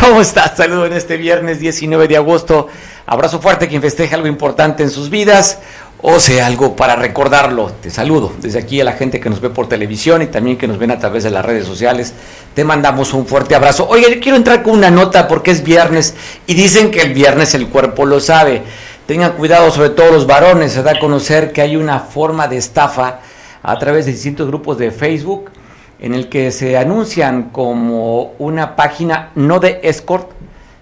¿Cómo estás? Saludo en este viernes 19 de agosto. Abrazo fuerte quien festeja algo importante en sus vidas o sea algo para recordarlo. Te saludo desde aquí a la gente que nos ve por televisión y también que nos ven a través de las redes sociales. Te mandamos un fuerte abrazo. Oye, yo quiero entrar con una nota porque es viernes y dicen que el viernes el cuerpo lo sabe. Tengan cuidado, sobre todo los varones. Se da a conocer que hay una forma de estafa a través de distintos grupos de Facebook en el que se anuncian como una página no de escort,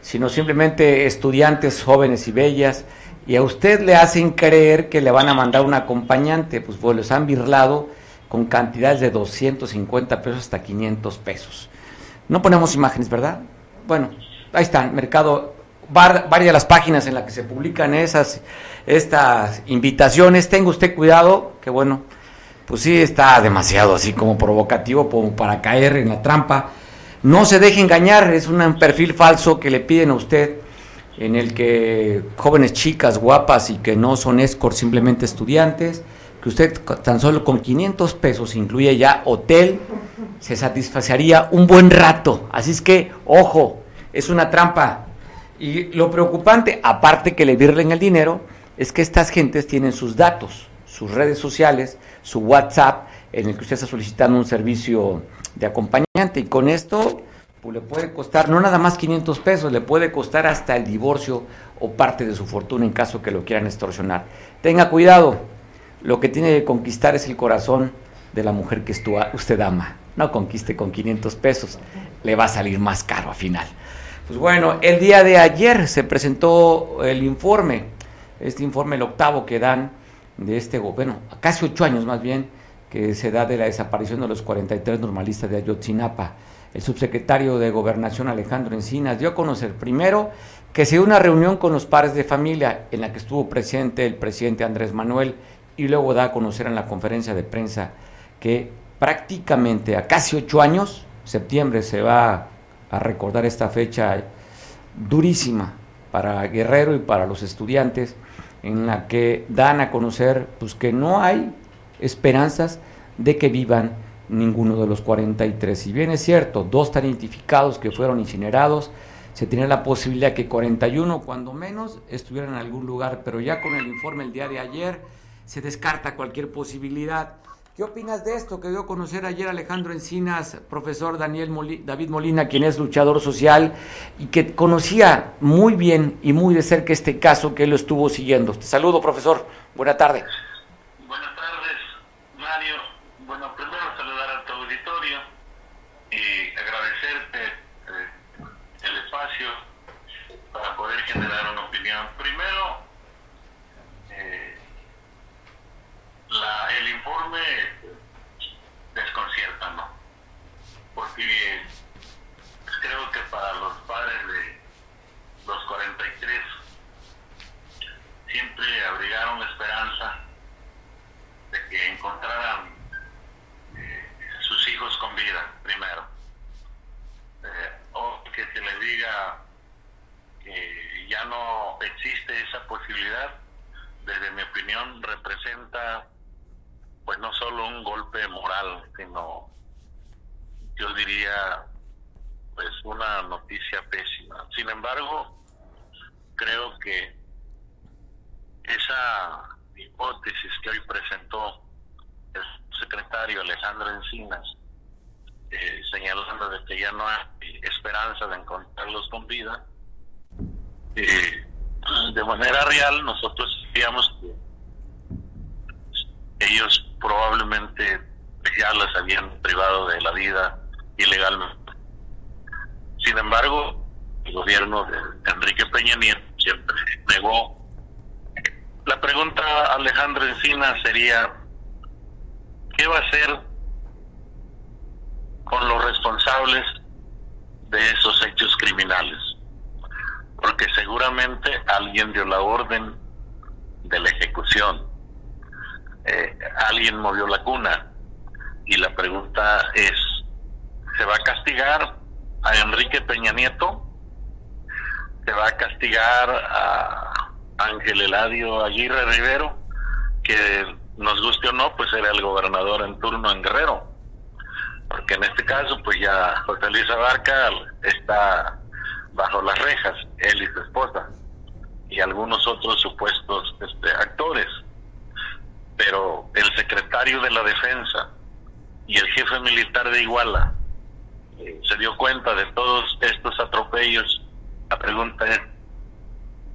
sino simplemente estudiantes jóvenes y bellas, y a usted le hacen creer que le van a mandar un acompañante, pues, pues los han birlado con cantidades de 250 pesos hasta 500 pesos. No ponemos imágenes, ¿verdad? Bueno, ahí están, mercado, varias de las páginas en las que se publican esas, estas invitaciones. Tenga usted cuidado, que bueno, pues sí está demasiado así como provocativo como para caer en la trampa. No se deje engañar, es un perfil falso que le piden a usted en el que jóvenes chicas guapas y que no son escort, simplemente estudiantes, que usted tan solo con 500 pesos incluye ya hotel, se satisfacería un buen rato. Así es que, ojo, es una trampa. Y lo preocupante, aparte que le virlen el dinero, es que estas gentes tienen sus datos, sus redes sociales, su WhatsApp, en el que usted está solicitando un servicio de acompañante. Y con esto pues le puede costar no nada más 500 pesos, le puede costar hasta el divorcio o parte de su fortuna en caso que lo quieran extorsionar. Tenga cuidado, lo que tiene que conquistar es el corazón de la mujer que usted ama. No conquiste con 500 pesos, le va a salir más caro al final. Pues bueno, el día de ayer se presentó el informe, este informe, el octavo que dan de este, bueno, casi ocho años más bien, que se da de la desaparición de los 43 normalistas de Ayotzinapa. El subsecretario de Gobernación Alejandro Encinas dio a conocer primero que se dio una reunión con los padres de familia en la que estuvo presente el presidente Andrés Manuel y luego da a conocer en la conferencia de prensa que prácticamente a casi ocho años, septiembre se va a recordar esta fecha durísima para Guerrero y para los estudiantes, en la que dan a conocer pues, que no hay esperanzas de que vivan ninguno de los 43. Si bien es cierto, dos están identificados que fueron incinerados, se tiene la posibilidad que 41, cuando menos, estuvieran en algún lugar, pero ya con el informe el día de ayer se descarta cualquier posibilidad. ¿Qué opinas de esto que dio a conocer ayer Alejandro Encinas, profesor Daniel David Molina, quien es luchador social y que conocía muy bien y muy de cerca este caso que él estuvo siguiendo? Te saludo, profesor. Buena tarde. generar una opinión. Primero, eh, la, el informe desconcierta, ¿no? Porque creo que para los padres de los 43 siempre abrigaron la esperanza de que encontraran eh, sus hijos con vida, primero. Eh, o que se les diga que ya no existe esa posibilidad, desde mi opinión representa pues no solo un golpe moral, sino yo diría pues una noticia pésima. Sin embargo, creo que esa hipótesis que hoy presentó el secretario Alejandro Encinas, eh, señalando de que ya no hay esperanza de encontrarlos con vida, eh, de manera real nosotros sabíamos que ellos probablemente ya las habían privado de la vida ilegalmente. Sin embargo, el gobierno de Enrique Peña Nieto siempre negó. La pregunta, Alejandro Encina, sería, ¿qué va a hacer con los responsables de esos hechos criminales. Porque seguramente alguien dio la orden de la ejecución. Eh, alguien movió la cuna. Y la pregunta es, ¿se va a castigar a Enrique Peña Nieto? ¿Se va a castigar a Ángel Eladio Aguirre Rivero? Que nos guste o no, pues era el gobernador en turno en Guerrero porque en este caso pues ya José Luis Abarca está bajo las rejas, él y su esposa, y algunos otros supuestos este, actores. Pero el secretario de la defensa y el jefe militar de Iguala eh, se dio cuenta de todos estos atropellos. La pregunta es,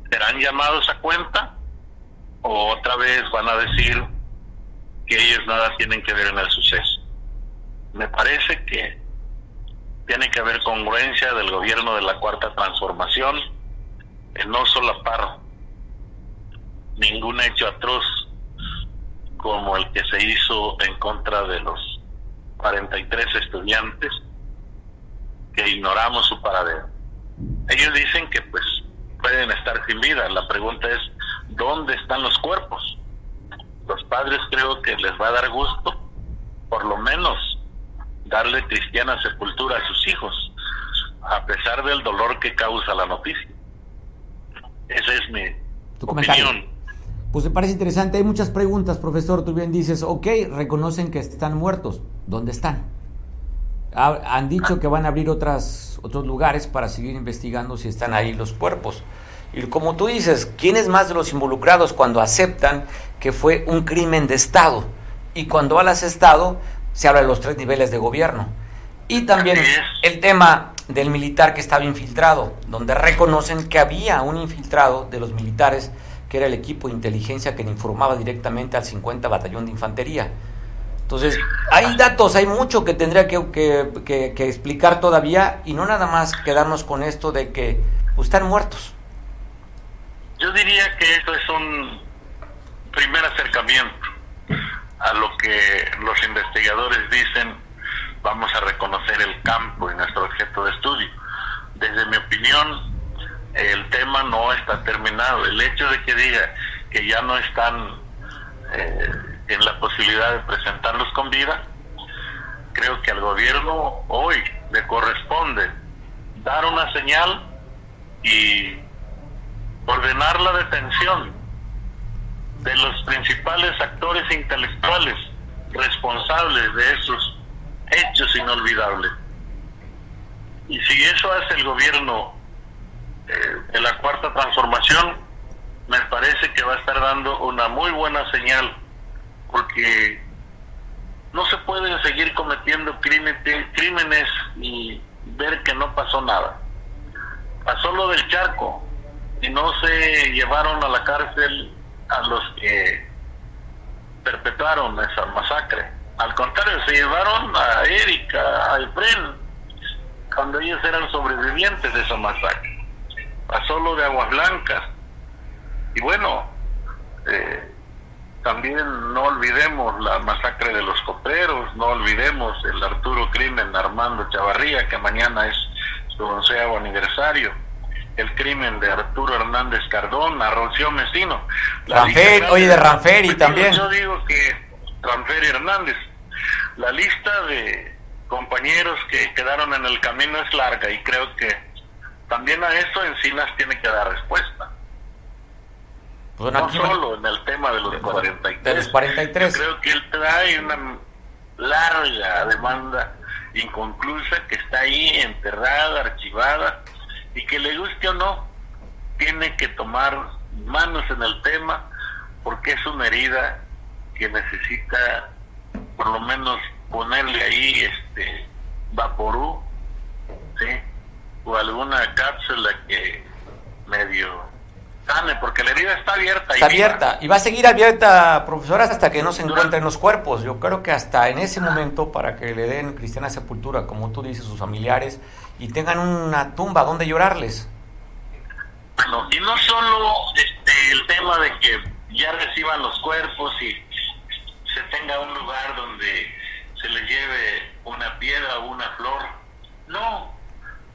¿serán llamados a cuenta? ¿O otra vez van a decir que ellos nada tienen que ver en el suceso? me parece que tiene que haber congruencia del gobierno de la cuarta transformación en no solapar ningún hecho atroz como el que se hizo en contra de los 43 estudiantes que ignoramos su paradero. Ellos dicen que pues pueden estar sin vida. La pregunta es, ¿dónde están los cuerpos? Los padres creo que les va a dar gusto, por lo menos darle cristiana sepultura a sus hijos, a pesar del dolor que causa la noticia. Esa es mi opinión. Pues me parece interesante. Hay muchas preguntas, profesor. Tú bien dices, ok, reconocen que están muertos. ¿Dónde están? Han dicho que van a abrir otras, otros lugares para seguir investigando si están ahí los cuerpos. Y como tú dices, ¿quién es más de los involucrados cuando aceptan que fue un crimen de Estado? Y cuando al Estado se habla de los tres niveles de gobierno. Y también el tema del militar que estaba infiltrado, donde reconocen que había un infiltrado de los militares, que era el equipo de inteligencia que le informaba directamente al 50 Batallón de Infantería. Entonces, hay datos, hay mucho que tendría que, que, explicar todavía y no nada más quedarnos con esto de que pues, están muertos. Yo diría que esto es un primer acercamiento a lo que los investigadores dicen, vamos a reconocer el campo y nuestro objeto de estudio. Desde mi opinión, el tema no está terminado. El hecho de que diga que ya no están eh, en la posibilidad de presentarlos con vida, creo que al gobierno hoy le corresponde dar una señal y ordenar la detención de los principales actores intelectuales responsables de esos hechos inolvidables. Y si eso hace el gobierno eh, de la cuarta transformación, me parece que va a estar dando una muy buena señal, porque no se pueden seguir cometiendo crímenes, y ver que no pasó nada. Pasó lo del charco y no se llevaron a la cárcel a los que perpetraron esa masacre. Al contrario, se llevaron a Erika, a Efren, cuando ellos eran sobrevivientes de esa masacre. Pasó lo de Aguas Blancas. Y bueno, eh, también no olvidemos la masacre de los coperos, no olvidemos el Arturo Crimen Armando Chavarría, que mañana es su onceavo aniversario el crimen de Arturo Hernández Cardona, Rocío Mesino. oye, de Ranferi también. Yo digo que Ranferi Hernández, la lista de compañeros que quedaron en el camino es larga y creo que también a eso Encinas tiene que dar respuesta. Pues no solo en el tema de los, 43. De los 43. creo que él trae una larga demanda inconclusa que está ahí enterrada, archivada y que le guste o no, tiene que tomar manos en el tema porque es una herida que necesita por lo menos ponerle ahí este vaporú, ¿sí? o alguna cápsula que medio porque la herida está abierta. Está abierta y va a seguir abierta, profesora, hasta que no se encuentren los cuerpos. Yo creo que hasta en ese momento, para que le den cristiana sepultura, como tú dices, sus familiares, y tengan una tumba donde llorarles. Bueno, y no solo este, el tema de que ya reciban los cuerpos y se tenga un lugar donde se les lleve una piedra o una flor. No,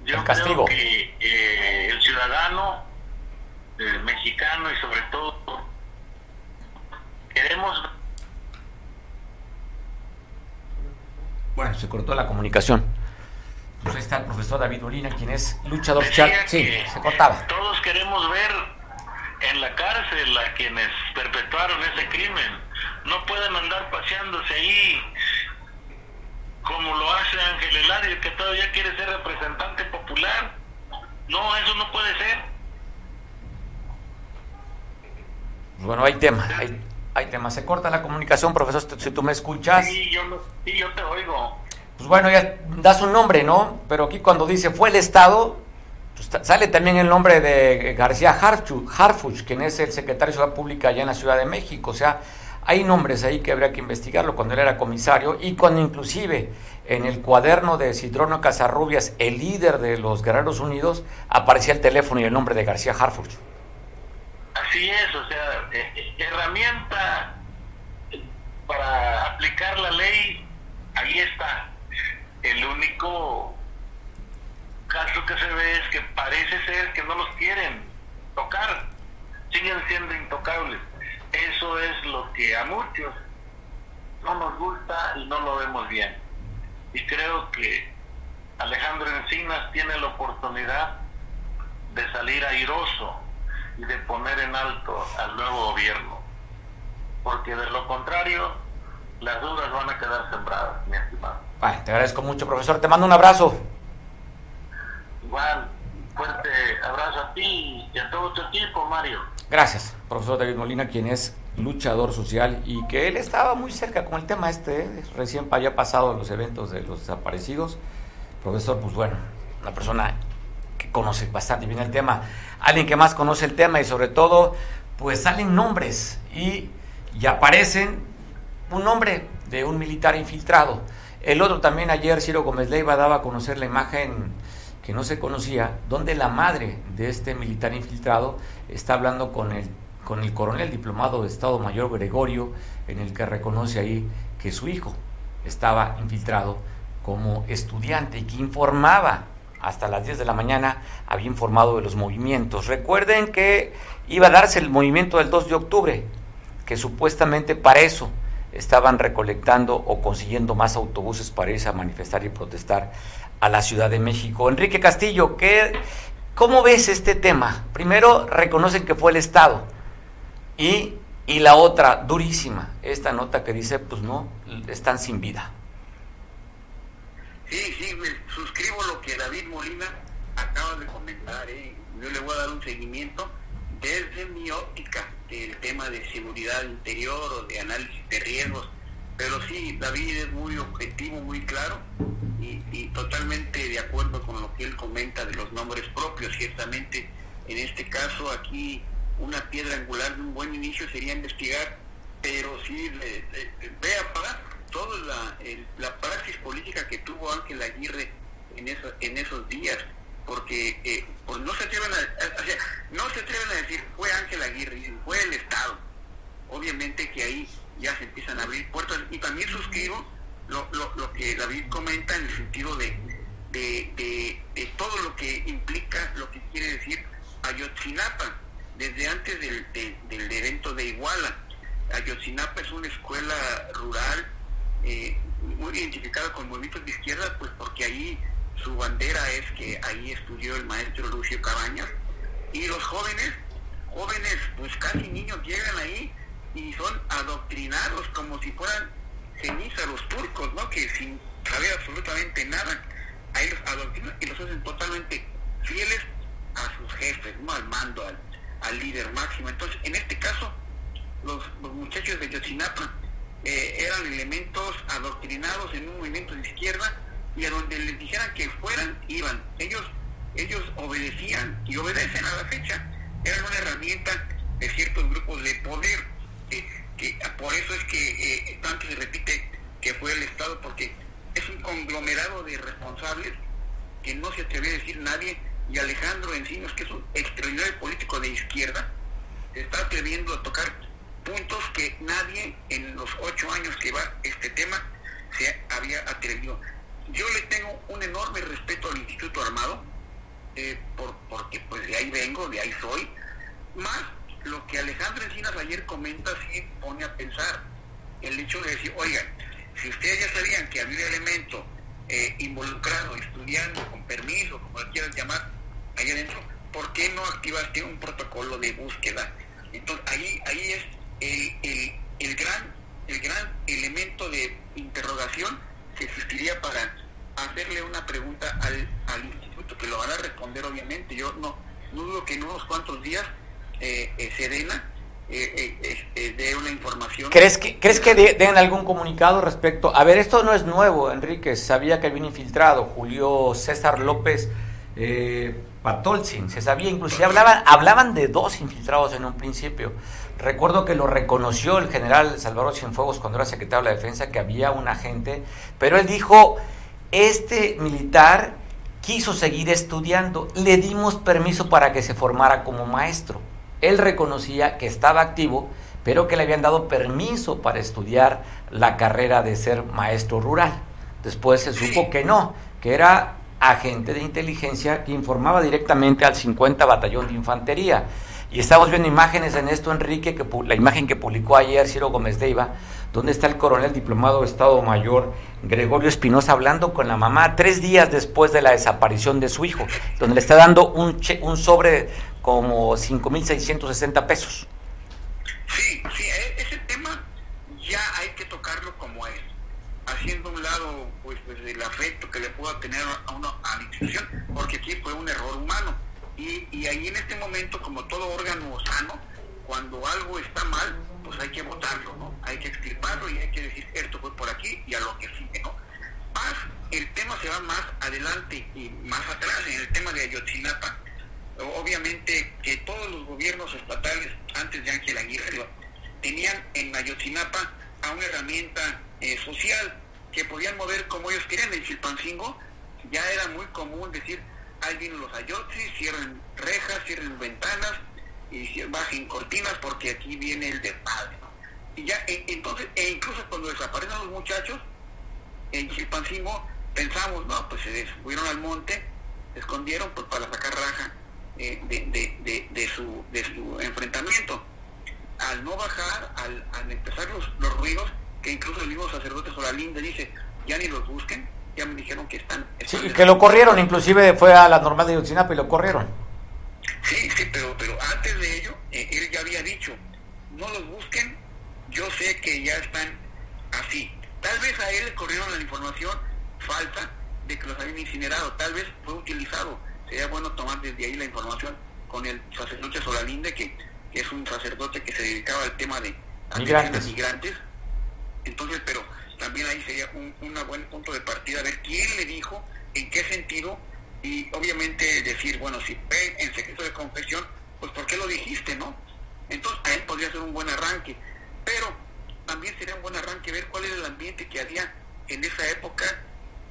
Yo creo que eh, el ciudadano eh, mexicano y sobre todo queremos... Bueno, se cortó la comunicación. Pues ahí está el profesor David Molina, quien es luchador social. Sí, se cortaba. Todos queremos ver en la cárcel a quienes perpetuaron ese crimen. No pueden andar paseándose ahí como lo hace Ángel Eladio, que todavía quiere ser representante popular. No, eso no puede ser. Bueno, hay tema, hay, hay tema. Se corta la comunicación, profesor, si tú me escuchas. Sí, yo, sí, yo te oigo. Pues bueno, ya das un nombre, ¿no? Pero aquí cuando dice fue el Estado, pues sale también el nombre de García Harfuch, quien es el secretario de Ciudad Pública allá en la Ciudad de México. O sea, hay nombres ahí que habría que investigarlo cuando él era comisario y cuando inclusive en el cuaderno de Cidrono Casarrubias, el líder de los Guerreros Unidos, aparecía el teléfono y el nombre de García Harfuch. Así es, o sea, eh, eh, herramienta para aplicar la ley, ahí está. El único caso que se ve es que parece ser que no los quieren tocar, siguen siendo intocables. Eso es lo que a muchos no nos gusta y no lo vemos bien. Y creo que Alejandro Encinas tiene la oportunidad de salir airoso y de poner en alto al nuevo gobierno. Porque de lo contrario, las dudas van a quedar sembradas, mi estimado. te agradezco mucho, profesor. Te mando un abrazo. Igual, fuerte abrazo a ti y a todo tu equipo, Mario. Gracias, profesor David Molina, quien es luchador social y que él estaba muy cerca con el tema este, ¿eh? recién había pasado los eventos de los desaparecidos. Profesor, pues bueno, una persona conoce bastante bien el tema, alguien que más conoce el tema y sobre todo, pues salen nombres y, y aparecen un nombre de un militar infiltrado. El otro también ayer, Ciro Gómez Leiva daba a conocer la imagen que no se conocía, donde la madre de este militar infiltrado está hablando con el, con el coronel diplomado de Estado Mayor Gregorio, en el que reconoce ahí que su hijo estaba infiltrado como estudiante y que informaba hasta las 10 de la mañana, había informado de los movimientos. Recuerden que iba a darse el movimiento del 2 de octubre, que supuestamente para eso estaban recolectando o consiguiendo más autobuses para irse a manifestar y protestar a la Ciudad de México. Enrique Castillo, ¿qué, ¿cómo ves este tema? Primero, reconocen que fue el Estado. Y, y la otra, durísima, esta nota que dice, pues no, están sin vida. Sí, sí, me suscribo lo que David Molina acaba de comentar. ¿eh? Yo le voy a dar un seguimiento desde mi óptica del tema de seguridad interior o de análisis de riesgos pero sí, David es muy objetivo, muy claro y, totalmente de acuerdo con lo que él comenta de los nombres propios. Ciertamente, en este caso, aquí una piedra angular de un buen inicio sería investigar, pero sí vea para toda la, la praxis política que tuvo Ángel Aguirre en, eso, en esos días, porque eh, pues no se atreven a, no se atreven a decir fue Ángel Aguirre, fue el Estado. Obviamente que ahí ya se empiezan a abrir puertas. Y también suscribo lo, lo, que David comenta en el sentido de, de, de, todo lo que implica, lo que quiere decir Ayotzinapa, desde antes del, del evento de Iguala. Ayotzinapa es una escuela rural eh, muy identificada con movimientos de izquierda, pues porque ahí su bandera es que ahí estudió el maestro Lucio Cabañas. Y los jóvenes, jóvenes, pues casi niños llegan ahí y son adoctrinados como si fueran los turcos, ¿no? Que sin saber absolutamente nada, ahí los adoctrinan y los hacen totalmente fieles a sus jefes, ¿no? Al mando, al, líder máximo. Entonces, en este caso, los, muchachos de Yotzinapa eh, eran elementos adoctrinados en un movimiento de izquierda y a donde les dijeran que fueran, iban. Ellos, ellos obedecían y obedecen a la fecha. Eran una herramienta de ciertos grupos de poder que, por eso es que eh, tanto se repite que fue el Estado, porque es un conglomerado de responsables que no se atreve a decir nadie, y Alejandro Encinos, que es un extraordinario político de izquierda, está atreviendo a tocar puntos que nadie en los ocho años que va este tema se había atrevido. Yo le tengo un enorme respeto al Instituto Armado, eh, por, porque pues de ahí vengo, de ahí soy, más lo que Alejandro Encinas ayer comenta sí pone a pensar el hecho de decir, oigan, si ustedes ya sabían que había un elemento eh, involucrado, estudiando, con permiso, como lo quieran llamar, ahí adentro, ¿por qué no activaste un protocolo de búsqueda? Entonces ahí, ahí es el, el, el gran, el gran elemento de interrogación que existiría para hacerle una pregunta al, al instituto, que lo van a responder obviamente. Yo no, dudo que en unos cuantos días eh, eh, Serena eh, eh, eh, dé una información. ¿Crees que, ¿crees que de- den algún comunicado respecto? A ver, esto no es nuevo, Enrique. Sabía que había un infiltrado, Julio César López eh, Patolzin. Se sabía, inclusive hablaban, hablaban de dos infiltrados en un principio. Recuerdo que lo reconoció el general Salvador Cienfuegos cuando era secretario de la Defensa, que había un agente, pero él dijo, este militar quiso seguir estudiando, le dimos permiso para que se formara como maestro. Él reconocía que estaba activo, pero que le habían dado permiso para estudiar la carrera de ser maestro rural. Después se supo que no, que era agente de inteligencia que informaba directamente al 50 Batallón de Infantería. Y estamos viendo imágenes en esto, Enrique, que la imagen que publicó ayer Ciro Gómez Deiva, donde está el coronel diplomado de Estado Mayor Gregorio Espinosa hablando con la mamá tres días después de la desaparición de su hijo, donde le está dando un, che- un sobre como 5.660 pesos. Sí, sí, e- ese tema ya hay que tocarlo como es, haciendo un lado pues, pues el afecto que le pueda tener a uno a la institución, porque aquí fue un error humano. Y, y ahí en este momento, como todo órgano sano, cuando algo está mal, pues hay que votarlo, ¿no? Hay que extirparlo y hay que decir, esto fue por aquí y a lo que sigue, ¿no? Más, el tema se va más adelante y más atrás, en el tema de Ayotzinapa, obviamente que todos los gobiernos estatales antes de Ángel Aguirre tenían en Ayotzinapa a una herramienta eh, social que podían mover como ellos querían. En Chilpancingo ya era muy común decir, ahí vienen los ayotzi, cierren rejas, cierren ventanas y bajen cortinas porque aquí viene el desmadre. ¿no? Y ya, e- entonces, e incluso cuando desaparecen los muchachos, en Chilpancingo pensamos, no, pues se fueron al monte, se escondieron pues para sacar raja eh, de, de, de, de su, de su enfrentamiento. Al no bajar, al, al empezar los, los ruidos, que incluso el mismo sacerdote Solalinde dice, ya ni los busquen, ya me dijeron que están... Sí, que lo corrieron, inclusive fue a la normal de Ayotzinapa y lo corrieron. Sí, sí, pero, pero antes de ello, eh, él ya había dicho, no los busquen, yo sé que ya están así. Tal vez a él le corrieron la información falsa de que los habían incinerado, tal vez fue utilizado. Sería bueno tomar desde ahí la información con el sacerdote Solalinde, que, que es un sacerdote que se dedicaba al tema de Migrantes. migrantes. Entonces, pero también ahí sería un, una buen punto de partida, ver quién le dijo, en qué sentido, y obviamente decir, bueno, si fue en secreto de confesión, pues ¿por qué lo dijiste, no? Entonces, ahí podría ser un buen arranque, pero también sería un buen arranque ver cuál era el ambiente que había en esa época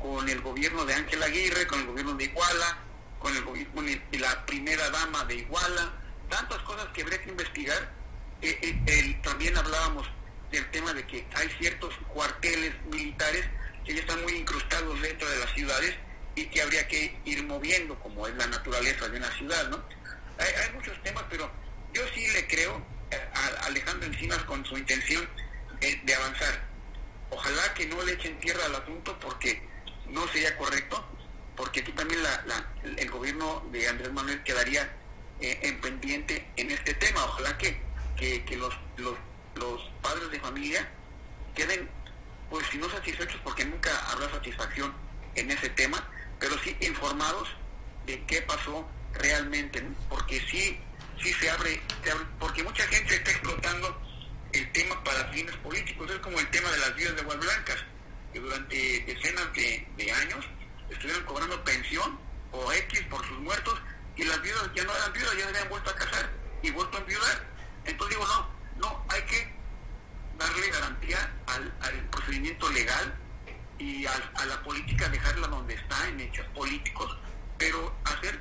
con el gobierno de Ángel Aguirre, con el gobierno de Iguala, con el gobierno de la primera dama de Iguala, tantas cosas que habría que investigar. Eh, eh, el- también hablábamos del tema de que hay ciertos cuarteles militares que ya están muy incrustados dentro de las ciudades y que habría que ir moviendo, como es la naturaleza de una ciudad, ¿no? Hay, hay muchos temas, pero yo sí le creo a Alejandro Encinas con su intención de avanzar. Ojalá que no le echen tierra al asunto porque no sería correcto, porque aquí también la- el gobierno de Andrés Manuel quedaría eh, en pendiente en este tema. Ojalá que, que, que los, los padres de familia queden, pues si no satisfechos, porque nunca habrá satisfacción en ese tema, pero sí informados de qué pasó realmente, porque sí, sí se abre, se abre- porque mucha gente está explotando el tema para fines políticos, es como el tema de las vidas de aguas blancas, que durante decenas de, de años estuvieron cobrando pensión o X por sus muertos y las viudas ya no eran viudas, ya se habían vuelto a casar y vuelto a enviudar. Entonces digo, no, no, hay que darle garantía al, al procedimiento legal y al- a la política dejarla donde está en hechos políticos, pero hacer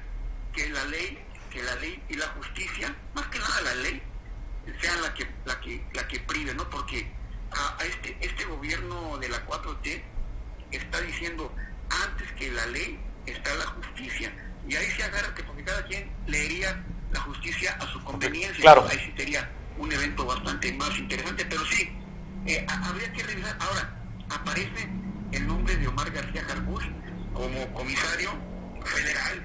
que la ley, que la ley y la justicia, más que nada la ley, sean la que la que la que prive, ¿no? Porque a, a este este gobierno de la 4T está diciendo antes que la ley está la justicia. Y ahí se agarra que porque cada quien leería la justicia a su conveniencia. Claro. Ahí sí sería un evento bastante más interesante, pero sí, eh, habría que revisar. Ahora, aparece el nombre de Omar García Jarbús como comisario federal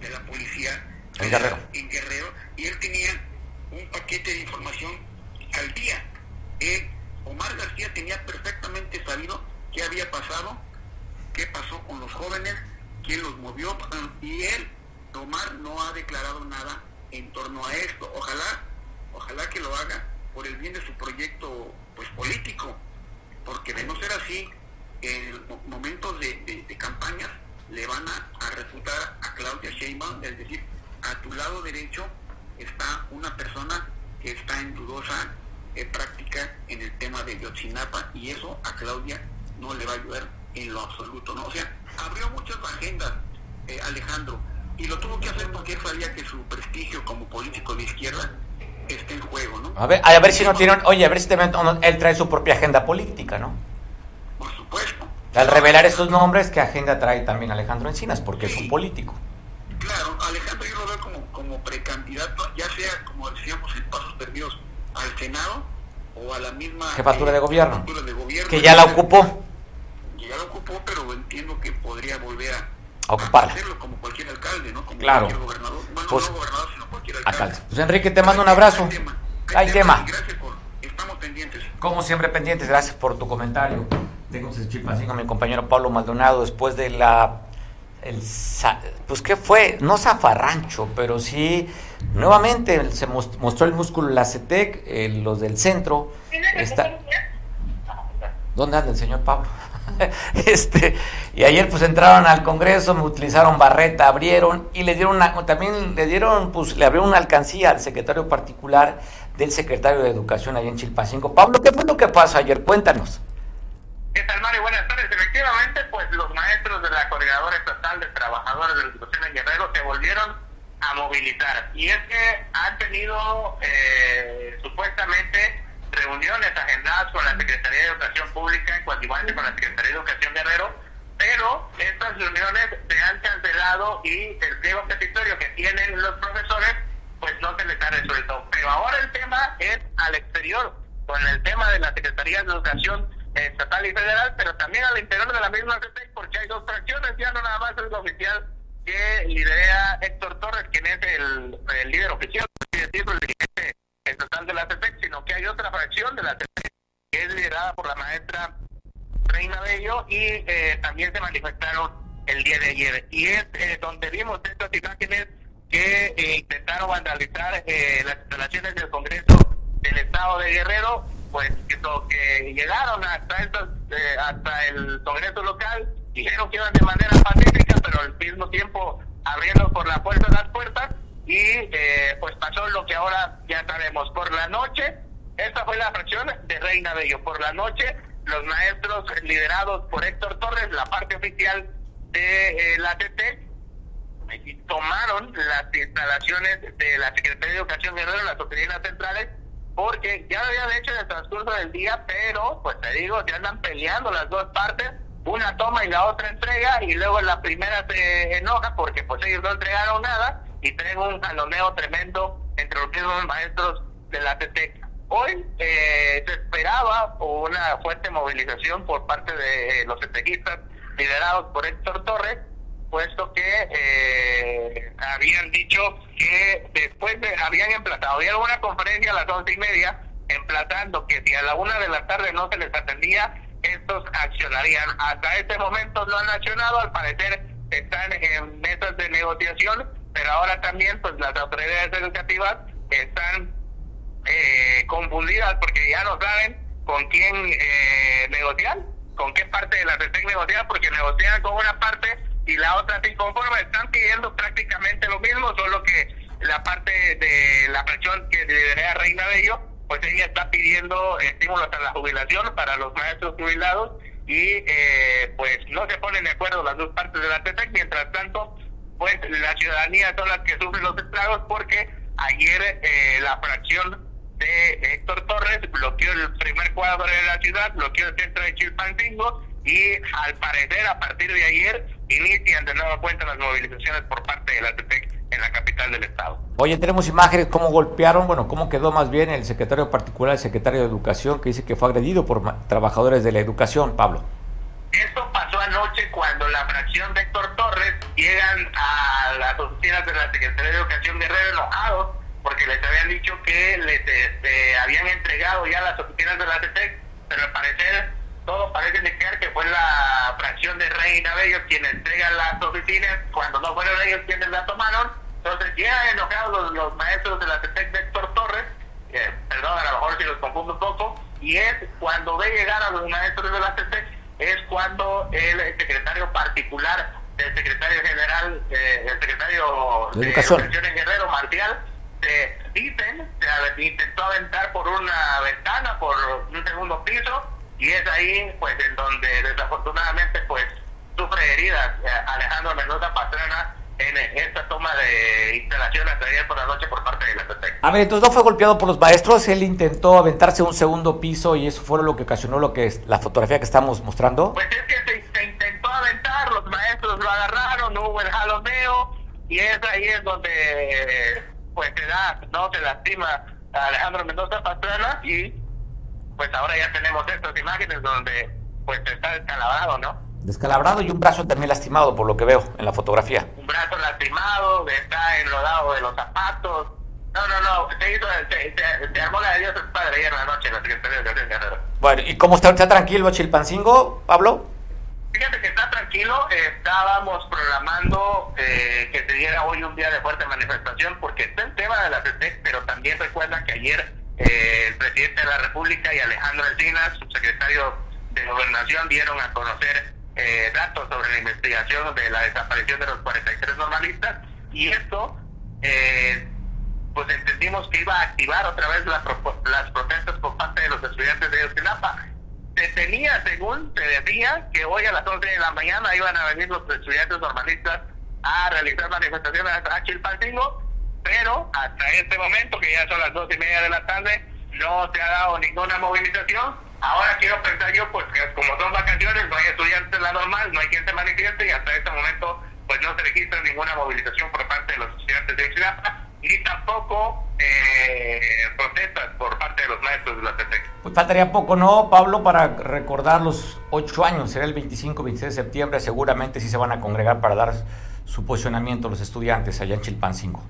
de la policía en Guerrero. en Guerrero, y él tenía un paquete de información al día. Eh, Omar García tenía perfectamente sabido qué había pasado, qué pasó con los jóvenes, quién los movió, y él, Omar, no ha declarado nada en torno a esto. Ojalá, ojalá que lo haga por el bien de su proyecto pues político, porque de no ser así, en momentos de, campañas le van a, a, refutar a Claudia Sheinbaum, es decir, a tu lado derecho está una persona que está en dudosa eh, práctica en el tema de Yotzinapa y eso a Claudia no le va a ayudar en lo absoluto, ¿no? O sea, abrió muchas agendas, eh, Alejandro, y lo tuvo que hacer porque él sabía que su prestigio como político de izquierda está en juego, ¿no? A ver, a ver si no tiene, oye, a ver si él trae su propia agenda política, ¿no? Por supuesto. Al revelar esos nombres, ¿qué agenda trae también Alejandro Encinas? Porque es un político. Claro, Alejandro yo lo veo como, como precandidato, ya sea, como decíamos, en pasos perdidos al Senado o a la misma jefatura, de, gobierno, jefatura de gobierno. Que ya la ocupó. ya la ocupó, pero entiendo que podría volver a ocuparla. hacerlo como cualquier alcalde, ¿no? Como claro. cualquier gobernador. Bueno, pues, no gobernador, sino cualquier alcalde. alcalde. Pues Enrique, te mando un abrazo. Hay tema. Hay tema. Gracias por, estamos pendientes. Como siempre pendientes, gracias por tu comentario. Tengo ese chip así con mi compañero Pablo Maldonado después de la el, pues qué fue, no zafarrancho, pero sí, nuevamente se mostró el músculo la CETEC, eh, los del centro. Está, ¿Dónde anda el señor Pablo? este, y ayer pues entraron al Congreso, me utilizaron barreta, abrieron y le dieron una, también le dieron, pues le abrieron una alcancía al secretario particular del secretario de Educación allá en Chilpacingo. Pablo, ¿qué fue lo que pasó ayer? Cuéntanos. ¿Qué tal, Mario? Buenas tardes. Efectivamente, pues los maestros de la Coordinadora Estatal de Trabajadores de la Educación en Guerrero se volvieron a movilizar. Y es que han tenido eh, supuestamente reuniones agendadas con la Secretaría de Educación Pública en coadyuvante con la Secretaría de Educación Guerrero, pero estas reuniones se han cancelado y el pliego petitorio que tienen los profesores pues no se les ha resuelto. Pero ahora el tema es al exterior, con el tema de la Secretaría de Educación estatal y federal, pero también al interior de la misma CETEC, porque hay dos fracciones, ya no nada más es la oficial que lidera Héctor Torres, quien es el, líder oficial, estatal de la CETEC, sino que hay otra fracción de la CETEC que es liderada por la maestra Reina Bello y eh, también se manifestaron el día de ayer. Y es eh, donde vimos estas imágenes que eh, intentaron vandalizar las instalaciones del Congreso del Estado de Guerrero pues que, llegaron hasta eh, hasta el Congreso local, dijeron que iban de manera pacífica, pero al mismo tiempo abriendo por la puerta las puertas y eh, pues pasó lo que ahora ya sabemos. Por la noche, esta fue la fracción de Reina Bello. Por la noche, los maestros liderados por Héctor Torres, la parte oficial de eh, la TT, tomaron las instalaciones de la Secretaría de Educación Guerrero, las oficinas centrales, porque ya lo habían hecho en el transcurso del día, pero pues te digo, se andan peleando las dos partes, una toma y la otra entrega, y luego la primera se enoja porque pues ellos no entregaron nada y traen un jaloneo tremendo entre los mismos maestros de la TT. Hoy eh, se esperaba una fuerte movilización por parte de los CTGistas liderados por Héctor Torres, puesto que eh, habían dicho que después de, habían emplazado, había una conferencia a las once y media, emplazando que si a la una de la tarde no se les atendía, estos accionarían. Hasta este momento no han accionado, al parecer están en mesas de negociación, pero ahora también pues las autoridades educativas están eh, confundidas porque ya no saben con quién eh, negociar, con qué parte de la CETEC negociar, porque negocian con una parte y la otra se inconforme. Están pidiendo prácticamente lo mismo, solo que la parte de la presión que lidera Reina Bello, pues ella está pidiendo estímulos a la jubilación para los maestros jubilados y eh, pues no se ponen de acuerdo las dos partes de la TETEC. Mientras tanto, pues la ciudadanía son las que sufren los estragos porque ayer eh, la fracción de Héctor Torres bloqueó el primer cuadro de la ciudad, bloqueó el centro de Chilpancingo y al parecer a partir de ayer inician de nueva cuenta las movilizaciones por parte de la CETEC en la capital del estado. Oye, tenemos imágenes, cómo golpearon, bueno, cómo quedó más bien el secretario particular, el secretario de Educación, que dice que fue agredido por trabajadores de la educación, Pablo. Esto pasó anoche cuando la fracción de Héctor Torres llegan a las oficinas de la Secretaría de Educación Guerrero enojados porque les habían dicho que les este, habían entregado ya las oficinas de la CETEC, pero al parecer todo parece indicar que fue la fracción de Reina Bello quien entrega las oficinas, cuando no fueron ellos quienes la tomaron. Entonces llegan enojados los, maestros de la CETEC de Héctor Torres, perdón, a lo mejor si los confundo un poco, y es cuando ve llegar a los maestros de la CETEC, es cuando el secretario particular del secretario general, eh, el secretario de, Educación. En Guerrero, Marcial, se dicen, se intentó aventar por una ventana, por un segundo piso, y es ahí pues en donde desafortunadamente pues sufre heridas eh, Alejandro Mendoza Pastrana en esta toma de instalaciones de ayer por la noche por parte de la CETEC. A ver, entonces no fue golpeado por los maestros, él intentó aventarse un segundo piso y eso fue lo que ocasionó lo que es la fotografía que estamos mostrando. Pues es que se, intentó aventar, los maestros lo agarraron, no hubo el jaloneo y es ahí es donde pues se da, no se lastima a Alejandro Mendoza Pastrana y pues ahora ya tenemos estas imágenes donde pues está descalabrado, ¿no? Descalabrado y un brazo también lastimado, por lo que veo en la fotografía. Un brazo lastimado, está enlodado de los zapatos. No, no, no, se, hizo, se, armó la de Dios el Padre ayer en la noche en la Secretaría de Guerrero. Bueno, ¿y cómo está, está tranquilo Chilpancingo, Pablo? Fíjate que está tranquilo, estábamos programando eh, que se diera hoy un día de fuerte manifestación porque está el tema de la CETEC, pero también recuerda que ayer eh, el presidente de la República y Alejandro Encinas, subsecretario de Gobernación, dieron a conocer eh, datos sobre la investigación de la desaparición de los 43 normalistas y esto, eh, pues entendimos que iba a activar otra vez las protestas por parte de los estudiantes de Ayotzinapa. Se tenía, según se decía, que hoy a las 11 de la mañana iban a venir los estudiantes normalistas a realizar manifestaciones a Chilpancingo pero hasta este momento, que ya son las dos y media de la tarde, no se ha dado ninguna movilización. Ahora quiero pensar yo, pues que como son vacaciones, no hay estudiantes la normal, no hay quien se manifieste y hasta este momento pues no se registra ninguna movilización por parte de los estudiantes de Chihuahua ni tampoco eh, protestas por parte de los maestros de la CETEC. Pues faltaría poco, ¿no, Pablo? Para recordar los ocho años, será el 25, 26 de septiembre, seguramente sí se van a congregar para dar su posicionamiento los estudiantes allá en Chilpancingo.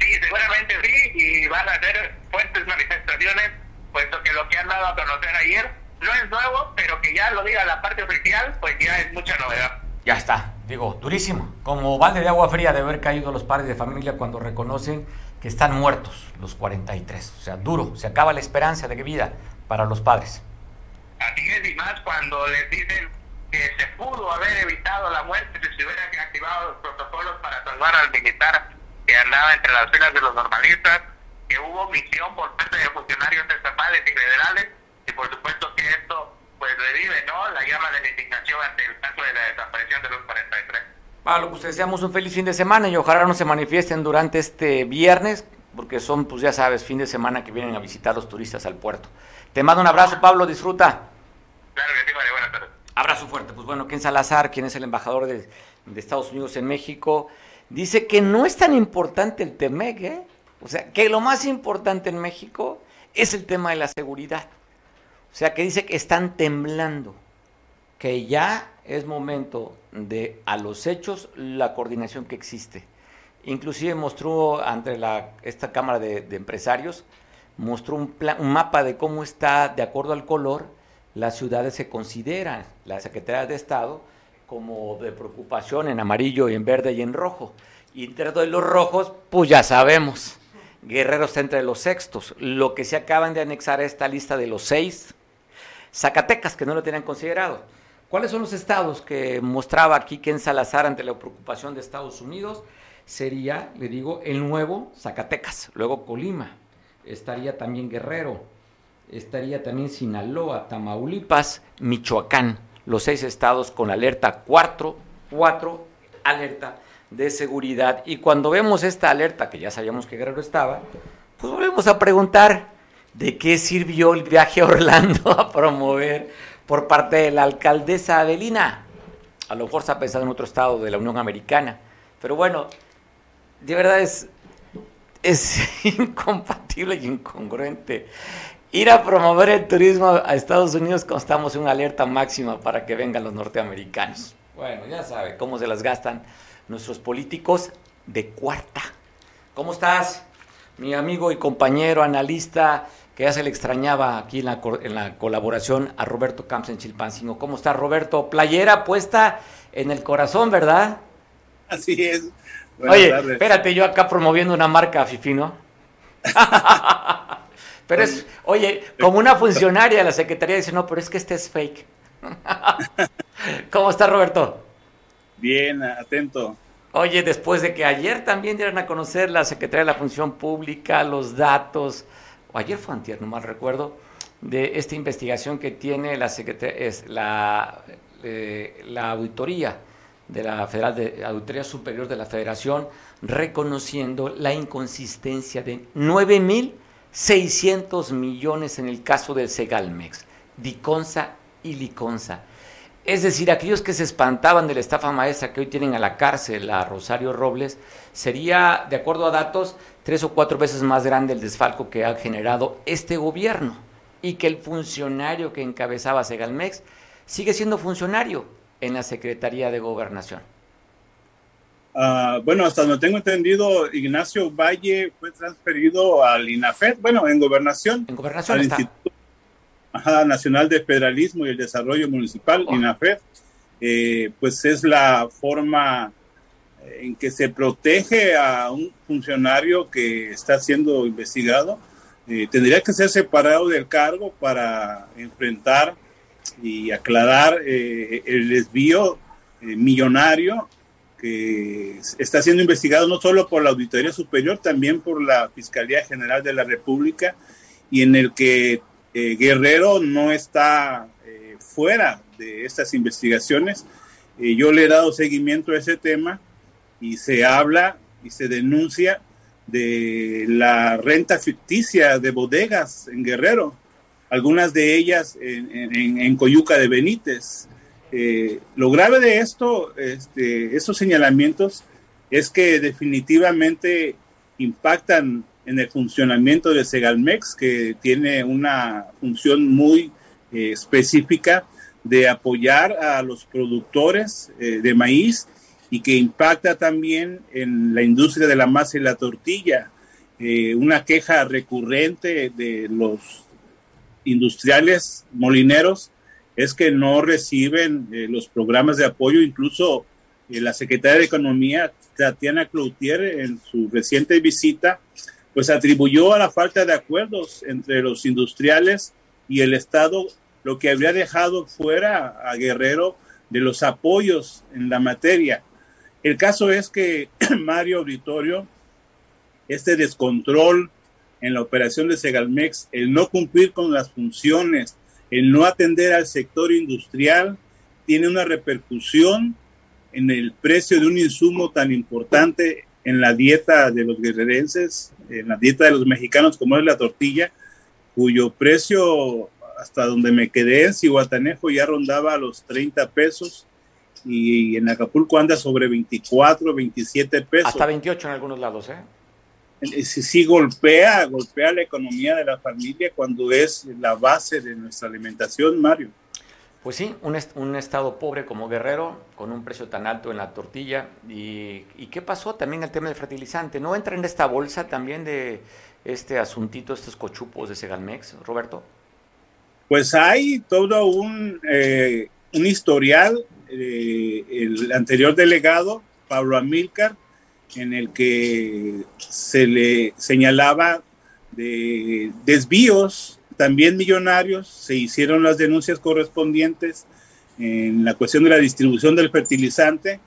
Sí, seguramente sí, y van a hacer fuertes manifestaciones, puesto que lo que han dado a conocer ayer no es nuevo, pero que ya lo diga la parte oficial, pues ya es mucha novedad. Ya está, digo, durísimo. Como balde de agua fría de haber caído los padres de familia cuando reconocen que están muertos los 43. O sea, duro, se acaba la esperanza de vida para los padres. Así es, y más cuando les dicen que se pudo haber evitado la muerte si se hubieran activado los protocolos para salvar al militar que andaba entre las filas de los normalistas, que hubo omisión por parte de funcionarios estatales y federales, y por supuesto que esto pues revive ¿no? la llama de la indignación ante el caso de la desaparición de los 43. Pablo, pues deseamos un feliz fin de semana y ojalá no se manifiesten durante este viernes, porque son, pues ya sabes, fin de semana que vienen a visitar los turistas al puerto. Te mando un abrazo, Pablo, disfruta. Claro que sí, vale, buenas tardes. Abrazo fuerte. Pues bueno, Ken Salazar, quien es el embajador de, de Estados Unidos en México, dice que no es tan importante el TEMEC, ¿eh? O sea, que lo más importante en México es el tema de la seguridad. O sea, que dice que están temblando, que ya es momento de a los hechos la coordinación que existe. Inclusive mostró ante la, esta Cámara de, Empresarios, mostró un, un mapa de cómo está, de acuerdo al color, las ciudades se consideran, la Secretaría de Estado, como de preocupación en amarillo y en verde y en rojo. Y entre los rojos, pues ya sabemos, Guerrero entre los sextos. Lo que se acaban de anexar a esta lista de los seis, Zacatecas, que no lo tenían considerado. ¿Cuáles son los estados que mostraba aquí Ken Salazar ante la preocupación de Estados Unidos? Sería, le digo, el nuevo Zacatecas, luego Colima, estaría también Guerrero, estaría también Sinaloa, Tamaulipas, Michoacán los seis estados con alerta 4, 4, alerta de seguridad. Y cuando vemos esta alerta, que ya sabíamos que Guerrero estaba, pues volvemos a preguntar de qué sirvió el viaje a Orlando a promover por parte de la alcaldesa Avelina. A lo mejor está pensando en otro estado de la Unión Americana. Pero bueno, de verdad es, es incompatible y incongruente ir a promover el turismo a Estados Unidos cuando estamos en una alerta máxima para que vengan los norteamericanos. Bueno, ya sabe cómo se las gastan nuestros políticos de cuarta. ¿Cómo estás, mi amigo y compañero analista que ya se le extrañaba aquí en la, en la colaboración a Roberto Camps en Chilpancingo? ¿Cómo está Roberto? Playera puesta en el corazón, ¿verdad? Así es. Oye, espérate, yo acá promoviendo una marca, Fifino. pero es, oye, como una funcionaria de la Secretaría dice, no, pero es que este es fake. ¿Cómo está Roberto? Bien, atento. Oye, después de que ayer también dieron a conocer la Secretaría de la Función Pública los datos, o ayer fue antier, no mal recuerdo, de esta investigación que tiene la, es la, eh, la auditoría de la Federal de Auditoría Superior de la Federación reconociendo la inconsistencia de 9.600 millones en el caso del Segalmex, Diconsa y Liconsa. Es decir, aquellos que se espantaban de la estafa maestra que hoy tienen a la cárcel a Rosario Robles, sería, de acuerdo a datos, tres o cuatro veces más grande el desfalco que ha generado este gobierno y que el funcionario que encabezaba Segalmex sigue siendo funcionario en la Secretaría de Gobernación. Uh, bueno, hasta donde tengo entendido, Ignacio Valle fue transferido al INAFED, bueno, en gobernación. En gobernación al está. Instituto Nacional de Federalismo y el Desarrollo Municipal, oh. INAFED. Eh, pues es la forma en que se protege a un funcionario que está siendo investigado. Eh, tendría que ser separado del cargo para enfrentar y aclarar eh, el desvío eh, millonario que está siendo investigado no solo por la Auditoría Superior, también por la Fiscalía General de la República, y en el que eh, Guerrero no está fuera de estas investigaciones. yo le he dado seguimiento a ese tema y se habla y se denuncia de la renta ficticia de bodegas en Guerrero algunas de ellas en, Coyuca de Benítez. Eh, lo grave de esto, estos señalamientos, es que definitivamente impactan en el funcionamiento de Segalmex, que tiene una función muy eh, específica de apoyar a los productores eh, de maíz y que impacta también en la industria de la masa y la tortilla. una queja recurrente de los industriales molineros es que no reciben eh, los programas de apoyo, incluso eh, la secretaria de Economía, Tatiana Cloutier, en su reciente visita, pues atribuyó a la falta de acuerdos entre los industriales y el Estado, lo que habría dejado fuera a Guerrero de los apoyos en la materia. El caso es que Mario Auditorio, este descontrol en la operación de Segalmex, el no cumplir con las funciones, el no atender al sector industrial, tiene una repercusión en el precio de un insumo tan importante en la dieta de los guerrerenses, en la dieta de los mexicanos como es la tortilla, cuyo precio hasta donde me quedé en Cihuatanejo ya rondaba los 30 pesos y en Acapulco anda sobre 24, 27 pesos. Hasta 28 en algunos lados, ¿eh? sí, sí golpea, golpea la economía de la familia cuando es la base de nuestra alimentación, Mario. Pues sí, un, un estado pobre como Guerrero, con un precio tan alto en la tortilla. Y, ¿Y qué pasó también el tema del fertilizante? ¿No entra en esta bolsa también de este asuntito, estos cochupos de Segalmex, Roberto? Pues hay todo un, eh, un historial. Eh, el anterior delegado, Pablo Amílcar, en el que se le señalaba de desvíos también millonarios, se hicieron las denuncias correspondientes en la cuestión de la distribución del fertilizante,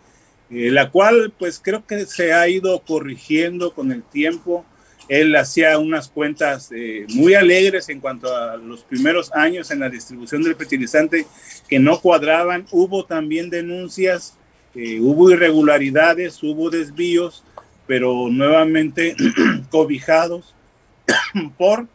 eh, la cual pues creo que se ha ido corrigiendo con el tiempo. Él hacía unas cuentas eh, muy alegres en cuanto a los primeros años en la distribución del fertilizante que no cuadraban. Hubo también denuncias eh, hubo irregularidades, hubo desvíos, pero nuevamente cobijados por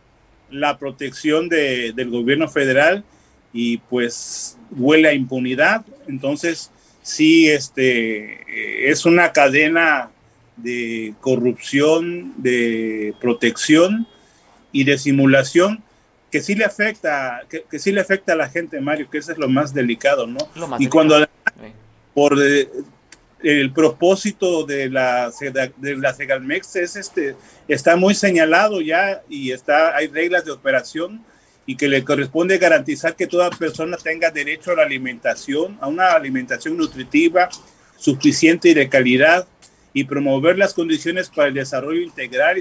la protección del gobierno federal y pues huele a impunidad. Entonces sí este, eh, es una cadena de corrupción, de protección y de simulación que sí le afecta, que, que, sí le afecta a la gente, Mario, que eso es lo más delicado, ¿no? Más y cuando por eh, el propósito de la de la Segalmex es este está muy señalado ya y está hay reglas de operación y que le corresponde garantizar que toda persona tenga derecho a la alimentación, a una alimentación nutritiva, suficiente y de calidad y promover las condiciones para el desarrollo integral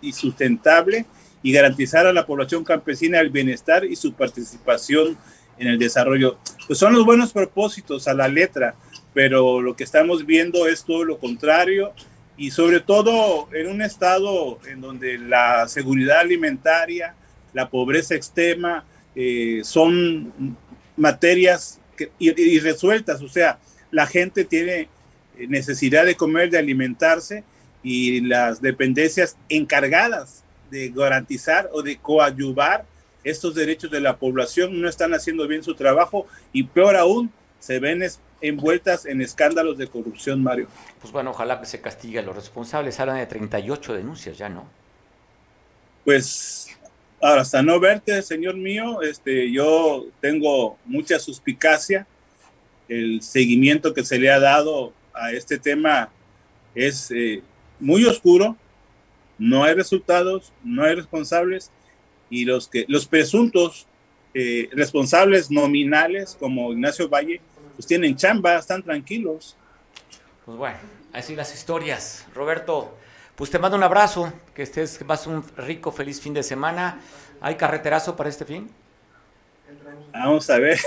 y, sustentable y garantizar a la población campesina el bienestar y su participación en el desarrollo. Pues son los buenos propósitos a la letra, pero lo que estamos viendo es todo lo contrario y sobre todo en un estado en donde la seguridad alimentaria, la pobreza extrema eh, son materias irresueltas, o sea, la gente tiene necesidad de comer, de alimentarse y las dependencias encargadas de garantizar o de coadyuvar estos derechos de la población no están haciendo bien su trabajo y peor aún, se ven envueltas en escándalos de corrupción, Mario. Pues bueno, ojalá que se castigue a los responsables. Hablan de 38 denuncias ya, ¿no? Pues hasta no verte, señor mío, este, yo tengo mucha suspicacia. El seguimiento que se le ha dado a este tema es eh, muy oscuro, no hay resultados, no hay responsables y los que los presuntos eh, responsables nominales como Ignacio Valle pues tienen chamba, están tranquilos. Pues bueno, así las historias. Roberto, pues te mando un abrazo, que estés, vas un rico, feliz fin de semana. ¿Hay carreterazo para este fin? Vamos a ver.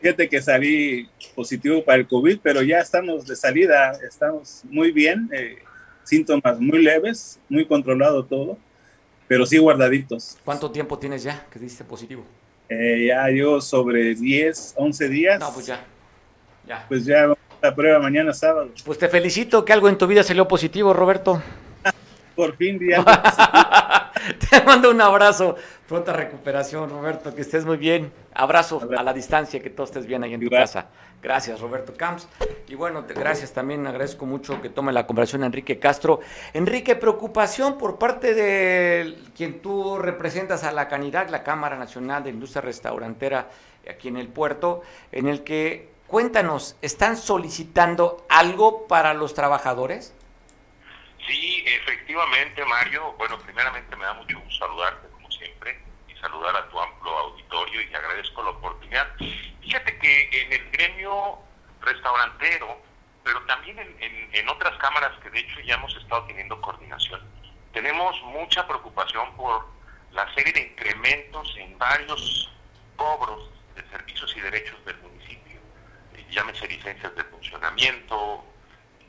Fíjate que salí positivo para el COVID, pero ya estamos de salida, estamos muy bien, eh, síntomas muy leves, muy controlado todo, pero sí guardaditos. ¿Cuánto tiempo tienes ya que diste positivo? Eh, ya yo sobre 10, 11 días. No, pues ya. ya. Pues ya la prueba mañana sábado. Pues te felicito que algo en tu vida salió positivo, Roberto. Por fin, día. Te mando un abrazo. Pronta recuperación, Roberto. Que estés muy bien. Abrazo a la distancia, que todo estés bien ahí en tu casa. Gracias, Roberto Camps. Y bueno, gracias también. Agradezco mucho que tome la conversación Enrique Castro. Enrique, preocupación por parte de quien tú representas a la Canidad, la Cámara Nacional de Industria Restaurantera aquí en el puerto, en el que, cuéntanos, ¿están solicitando algo para los trabajadores? Sí, efectivamente, Mario. Bueno, primeramente me da mucho gusto saludarte, como siempre, y saludar a tu amplio auditorio y agradezco la oportunidad. Fíjate que en el gremio restaurantero, pero también en, otras cámaras que de hecho ya hemos estado teniendo coordinación, tenemos mucha preocupación por la serie de incrementos en varios cobros de servicios y derechos del municipio. Llámese licencias de funcionamiento,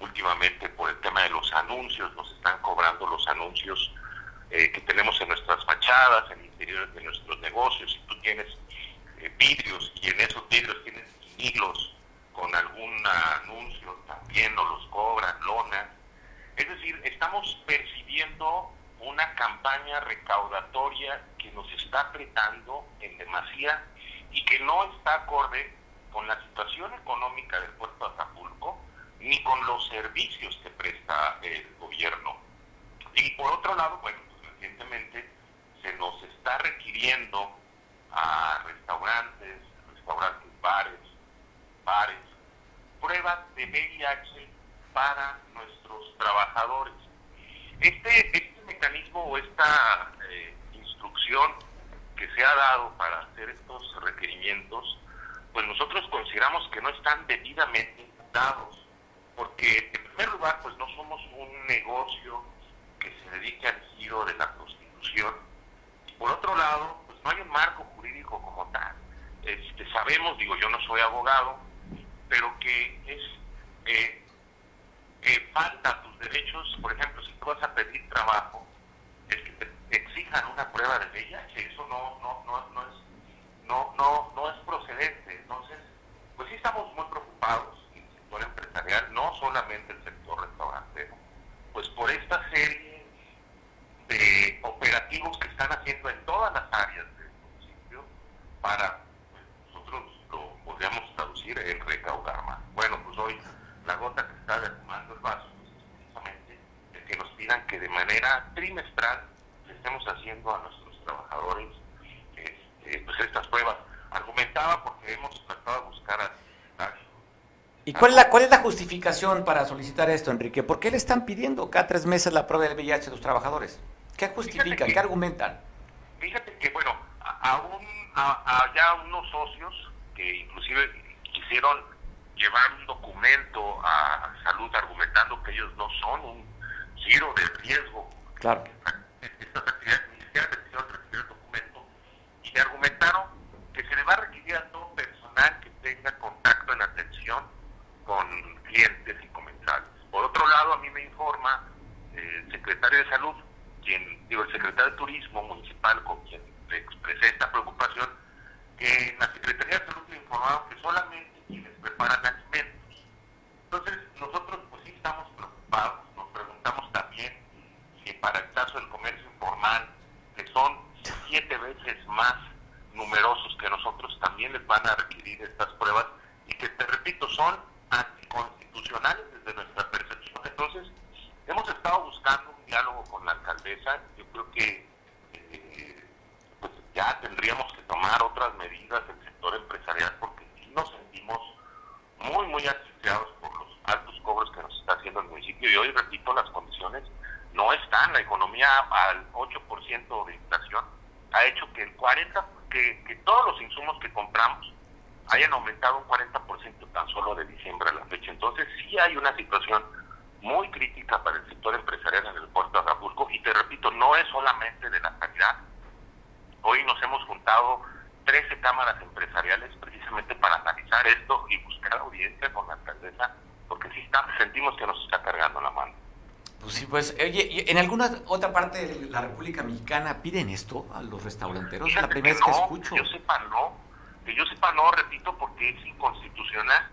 últimamente por el tema de los anuncios, nos están cobrando los anuncios eh, que tenemos en nuestras fachadas, en interiores de nuestros negocios. Si tú tienes eh, vidrios y en esos vidrios tienes hilos con algún anuncio, también nos los cobran, lona. Es decir, estamos percibiendo una campaña recaudatoria que nos está apretando en demasía y que no está acorde con la situación económica del puerto de Acapulco ni con los servicios que presta el gobierno. Y por otro lado, bueno, pues recientemente se nos está requiriendo a restaurantes, restaurantes, bares, bares, pruebas de VIH para nuestros trabajadores. Este, este mecanismo o esta eh, instrucción que se ha dado para hacer estos requerimientos, pues nosotros consideramos que no están debidamente dados porque en primer lugar pues no somos un negocio que se dedique al giro de la prostitución por otro lado hay un marco jurídico como tal. Este, sabemos digo yo no soy abogado pero que es eh, que falta tus derechos. Por ejemplo si tú vas a pedir trabajo es que te exijan una prueba de VIH. Eso no no no no es no es procedente. Entonces pues sí estamos muy preocupados empresarial, no solamente el sector restaurantero, pues por esta serie de operativos que están haciendo en todas las áreas para pues, nosotros lo podríamos traducir en recaudar más. Bueno, pues hoy la gota que está derramando el vaso pues, es precisamente el que nos pidan que de manera trimestral le estemos haciendo a nuestros trabajadores este, pues estas pruebas. Argumentaba porque hemos tratado de buscar a... ¿Y cuál es, la, cuál es la justificación para solicitar esto, Enrique? ¿Por qué le están pidiendo cada tres meses la prueba del VIH a los trabajadores? ¿Qué justifican? ¿Qué argumentan? Fíjate que, bueno, aún a, ya unos socios que inclusive quisieron llevar un documento a salud argumentando que ellos no son un giro de riesgo. Claro. Estas actividades ni siquiera recibir el documento y argumentaron que se le va a requerir a todo personal que tenga contacto en atención con clientes y comensales. Por otro lado, a mí me informa eh, el secretario de Salud, quien, digo, el secretario de Turismo Municipal, con quien expresé esta preocupación, que en la Secretaría de Salud me informaron que solamente quienes preparan alimentos. Entonces, nosotros pues sí estamos preocupados, nos preguntamos también si para el caso del comercio informal, que son siete veces más numerosos que nosotros, también les van a requerir estas pruebas y que, te repito, son anticonstitucionales desde nuestra percepción. Entonces, hemos estado buscando un diálogo con la alcaldesa. Yo creo que eh, pues ya tendríamos tomar otras medidas del sector empresarial porque nos sentimos muy, muy asfixiados por los altos cobros que nos está haciendo el municipio. Y hoy, repito, las condiciones no están. La economía al 8% de inflación ha hecho que el 40%, que, todos los insumos que compramos hayan aumentado un 40% tan solo de diciembre a la fecha. Entonces sí hay una situación muy crítica para el sector empresarial en el puerto de Acapulco y te repito, no es solamente de la sanidad. Hoy nos hemos juntado 13 cámaras empresariales precisamente para analizar esto y buscar audiencia con la alcaldesa porque sí está, sentimos que nos está cargando la mano. Pues sí, pues, oye, ¿en alguna otra parte de la República Mexicana piden esto a los restauranteros? Es la primera vez que escucho. Yo sepa, no que yo sepa, no, repito, porque es inconstitucional.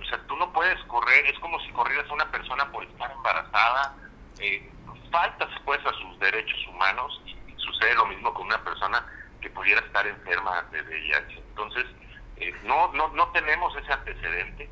O sea, tú no puedes correr, es como si corrieras a una persona por estar embarazada. Eh, faltas pues a sus derechos humanos y, sucede lo mismo con una persona que pudiera estar enferma de VIH. Entonces, eh, no, no, no tenemos ese antecedente.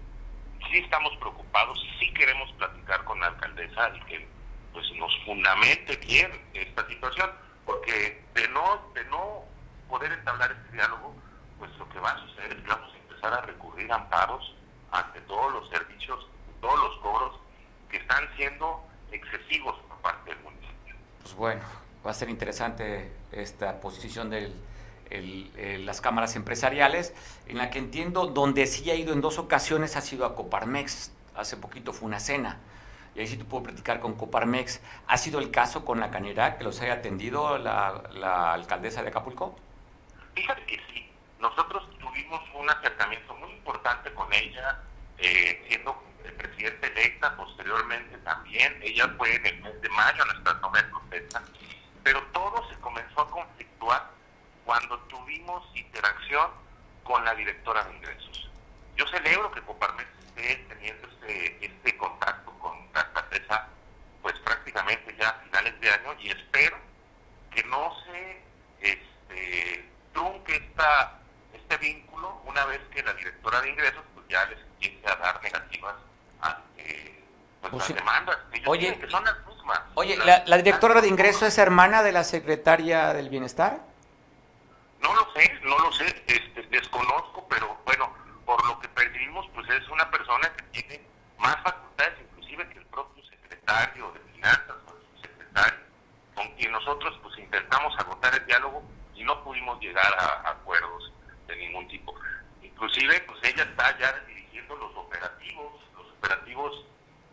Sí estamos preocupados, sí queremos platicar con la alcaldesa y que pues nos fundamente bien esta situación, porque de no, de no poder entablar este diálogo, pues lo que va a suceder es que vamos a empezar a recurrir a amparos ante todos los servicios, todos los cobros que están siendo excesivos por parte del municipio. Pues bueno, va a ser interesante esta posición de las cámaras empresariales, en la que entiendo, donde sí ha ido en dos ocasiones ha sido a Coparmex, hace poquito fue una cena, y ahí sí te puedo platicar con Coparmex. ¿Ha sido el caso con la canera que los haya atendido la, la alcaldesa de Acapulco? Fíjate que sí, nosotros tuvimos un acercamiento muy importante con ella, eh, siendo presidente electa, posteriormente también, ella fue en el mes de mayo nuestra toma de protesta, pero todo se comenzó a conflictuar cuando tuvimos interacción con la directora de ingresos. Yo celebro que Coparmex esté teniendo este, este contacto con alcaldesa, pues prácticamente ya a finales de año, y espero que no se este, trunque esta este vínculo una vez que la directora de ingresos pues ya les empiece a dar negativas ante pues, las demandas oye, que son las mismas. Oye, ¿la, directora de ingresos es hermana de la secretaria del bienestar? No lo sé, no lo sé, este, desconozco, pero bueno, por lo que percibimos, pues es una persona que tiene más facultades inclusive que el propio secretario de finanzas o el subsecretario, con quien nosotros pues intentamos agotar el diálogo y no pudimos llegar a acuerdos de ningún tipo. Inclusive, pues ella está ya dirigiendo los operativos, los operativos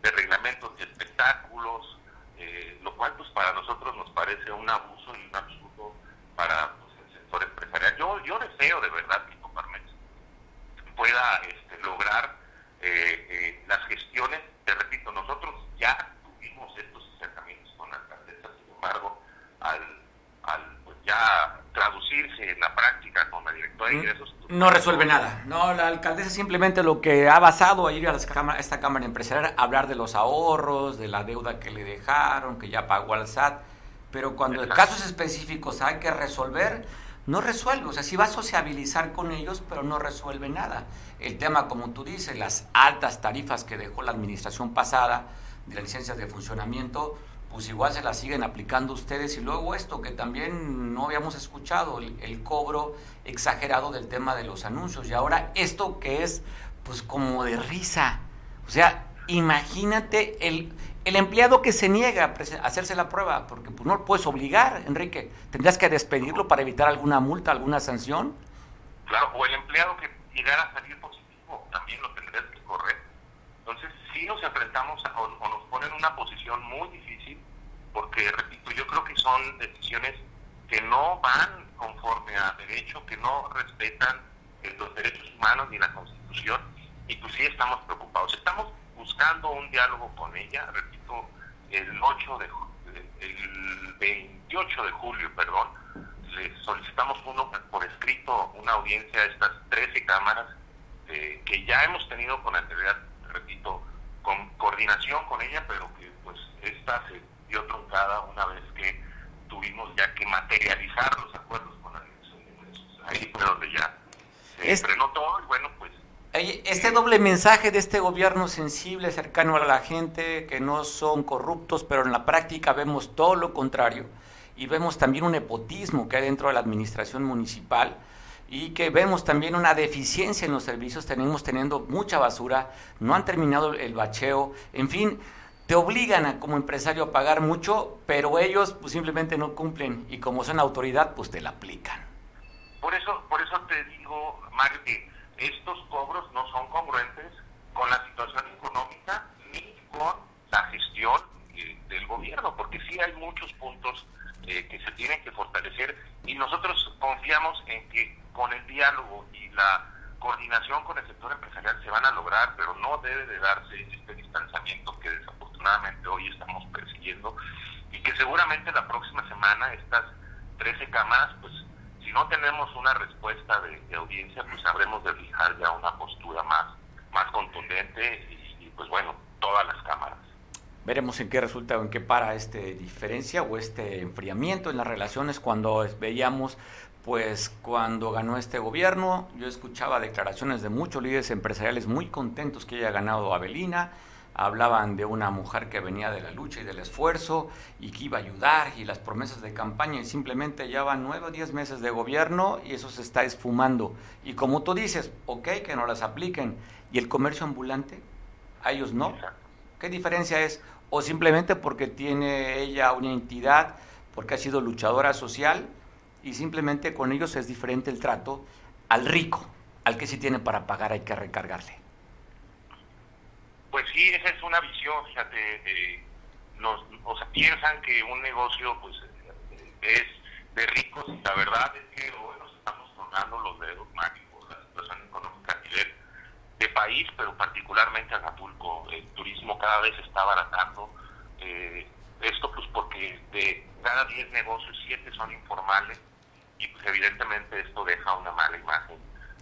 de reglamentos de espectáculos, eh, lo cual pues para nosotros nos parece un abuso y un absurdo para pues, el sector empresarial. Yo, yo deseo de verdad que Coparmex pueda este, lograr eh, eh, las gestiones, te repito, nosotros ya tuvimos estos acercamientos con la alcaldesa, sin embargo, al, al pues ya traducirse en la práctica con la directora de ingresos. No resuelve nada. No, la alcaldesa simplemente lo que ha basado a ir a, esta Cámara Empresarial, hablar de los ahorros, de la deuda que le dejaron, que ya pagó al SAT, pero cuando en casos específicos hay que resolver, no resuelve. O sea, sí va a sociabilizar con ellos, pero no resuelve nada. El tema, como tú dices, las altas tarifas que dejó la administración pasada de las licencias de funcionamiento, pues igual se la siguen aplicando ustedes. Y luego esto que también no habíamos escuchado, el, cobro exagerado del tema de los anuncios. Y ahora esto que es pues como de risa. O sea, imagínate el, el empleado que se niega a hacerse la prueba, porque pues, no lo puedes obligar, Enrique. Tendrías que despedirlo para evitar alguna multa, alguna sanción. Claro, o el empleado que llegara a salir positivo, también lo tendrías que correr. Entonces, sí nos enfrentamos o, nos ponen en una posición muy difícil, porque, repito, yo creo que son decisiones que no van conforme a derecho, que no respetan los derechos humanos ni la Constitución, y pues sí estamos preocupados. Estamos buscando un diálogo con ella, repito, el 8 de el 28 de julio, perdón, le solicitamos uno por escrito una audiencia a estas 13 cámaras eh, que ya hemos tenido con anterioridad, repito, con coordinación con ella, pero que pues esta se dio truncada una vez que tuvimos ya que materializar los acuerdos con la Ahí fue donde ya se frenó todo y bueno, pues este doble mensaje de este gobierno sensible, cercano a la gente, que no son corruptos, pero en la práctica vemos todo lo contrario. Y vemos también un nepotismo que hay dentro de la administración municipal y que vemos también una deficiencia en los servicios. Tenemos teniendo mucha basura, no han terminado el bacheo, en fin, te obligan a, como empresario a pagar mucho, pero ellos pues, simplemente no cumplen y como son autoridad, pues te la aplican. Por eso, por eso te digo, Mario, que estos cobros no son congruentes con la situación económica ni con la gestión eh, del gobierno, porque sí hay muchos puntos eh, que se tienen que fortalecer y nosotros confiamos en que con el diálogo y la coordinación con el sector empresarial se van a lograr, pero no debe de darse este distanciamiento que desafortunadamente hoy estamos persiguiendo y que seguramente la próxima semana estas 13 cámaras pues si no tenemos una respuesta de, audiencia, pues habremos de fijar ya una postura más, más contundente y, pues bueno, todas las cámaras. Veremos en qué resulta o en qué para esta diferencia o este enfriamiento en las relaciones cuando veíamos pues cuando ganó este gobierno, yo escuchaba declaraciones de muchos líderes empresariales muy contentos que haya ganado Avelina, hablaban de una mujer que venía de la lucha y del esfuerzo y que iba a ayudar y las promesas de campaña y simplemente ya van nueve o diez meses de gobierno y eso se está esfumando. Y como tú dices, ok, que no las apliquen. ¿Y el comercio ambulante? A ellos no. ¿Qué diferencia es? O simplemente porque tiene ella una entidad, porque ha sido luchadora social y simplemente con ellos es diferente el trato al rico, al que sí tiene para pagar hay que recargarle. Pues sí, esa es una visión, fíjate, nos, o sea, piensan que un negocio pues es de ricos y la verdad es que hoy nos estamos tornando los dedos mágicos, la situación económica a nivel de país, pero particularmente Acapulco. El turismo cada vez está abaratando. Eh, esto pues porque de cada 10 negocios, 7 son informales y pues evidentemente esto deja una mala imagen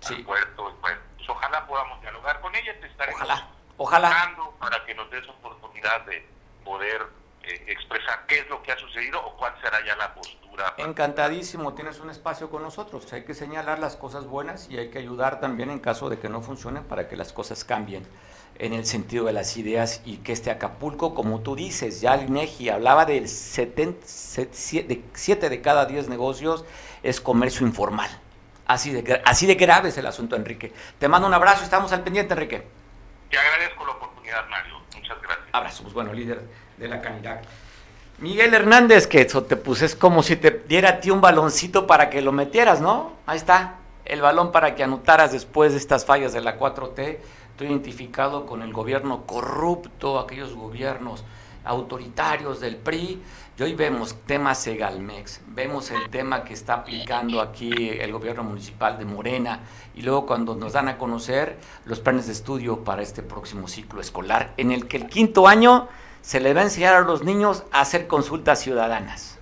al puerto. Pues, ojalá podamos dialogar con ella, te estaremos ojalá Ojalá. Para que nos des oportunidad de poder eh, expresar qué es lo que ha sucedido o cuál será ya la postura. Encantadísimo, tienes un espacio con nosotros. Hay que señalar las cosas buenas y hay que ayudar también en caso de que no funcione para que las cosas cambien en el sentido de las ideas y que este Acapulco, como tú dices, ya el INEGI hablaba del 7 de cada 10 negocios es comercio informal. Así de, así de grave es el asunto, Enrique. Te mando un abrazo, estamos al pendiente, Enrique. Te agradezco la oportunidad, Mario. Muchas gracias. Abrazos, bueno, líder de la canidad. Miguel Hernández, que eso te puse, es como si te diera a ti un baloncito para que lo metieras, ¿no? Ahí está, el balón para que anotaras después de estas fallas de la 4T. Estoy identificado con el gobierno corrupto, aquellos gobiernos autoritarios del PRI, y hoy vemos temas Segalmex, vemos el tema que está aplicando aquí el gobierno municipal de Morena y luego cuando nos dan a conocer los planes de estudio para este próximo ciclo escolar, en el que el quinto año se le va a enseñar a los niños a hacer consultas ciudadanas.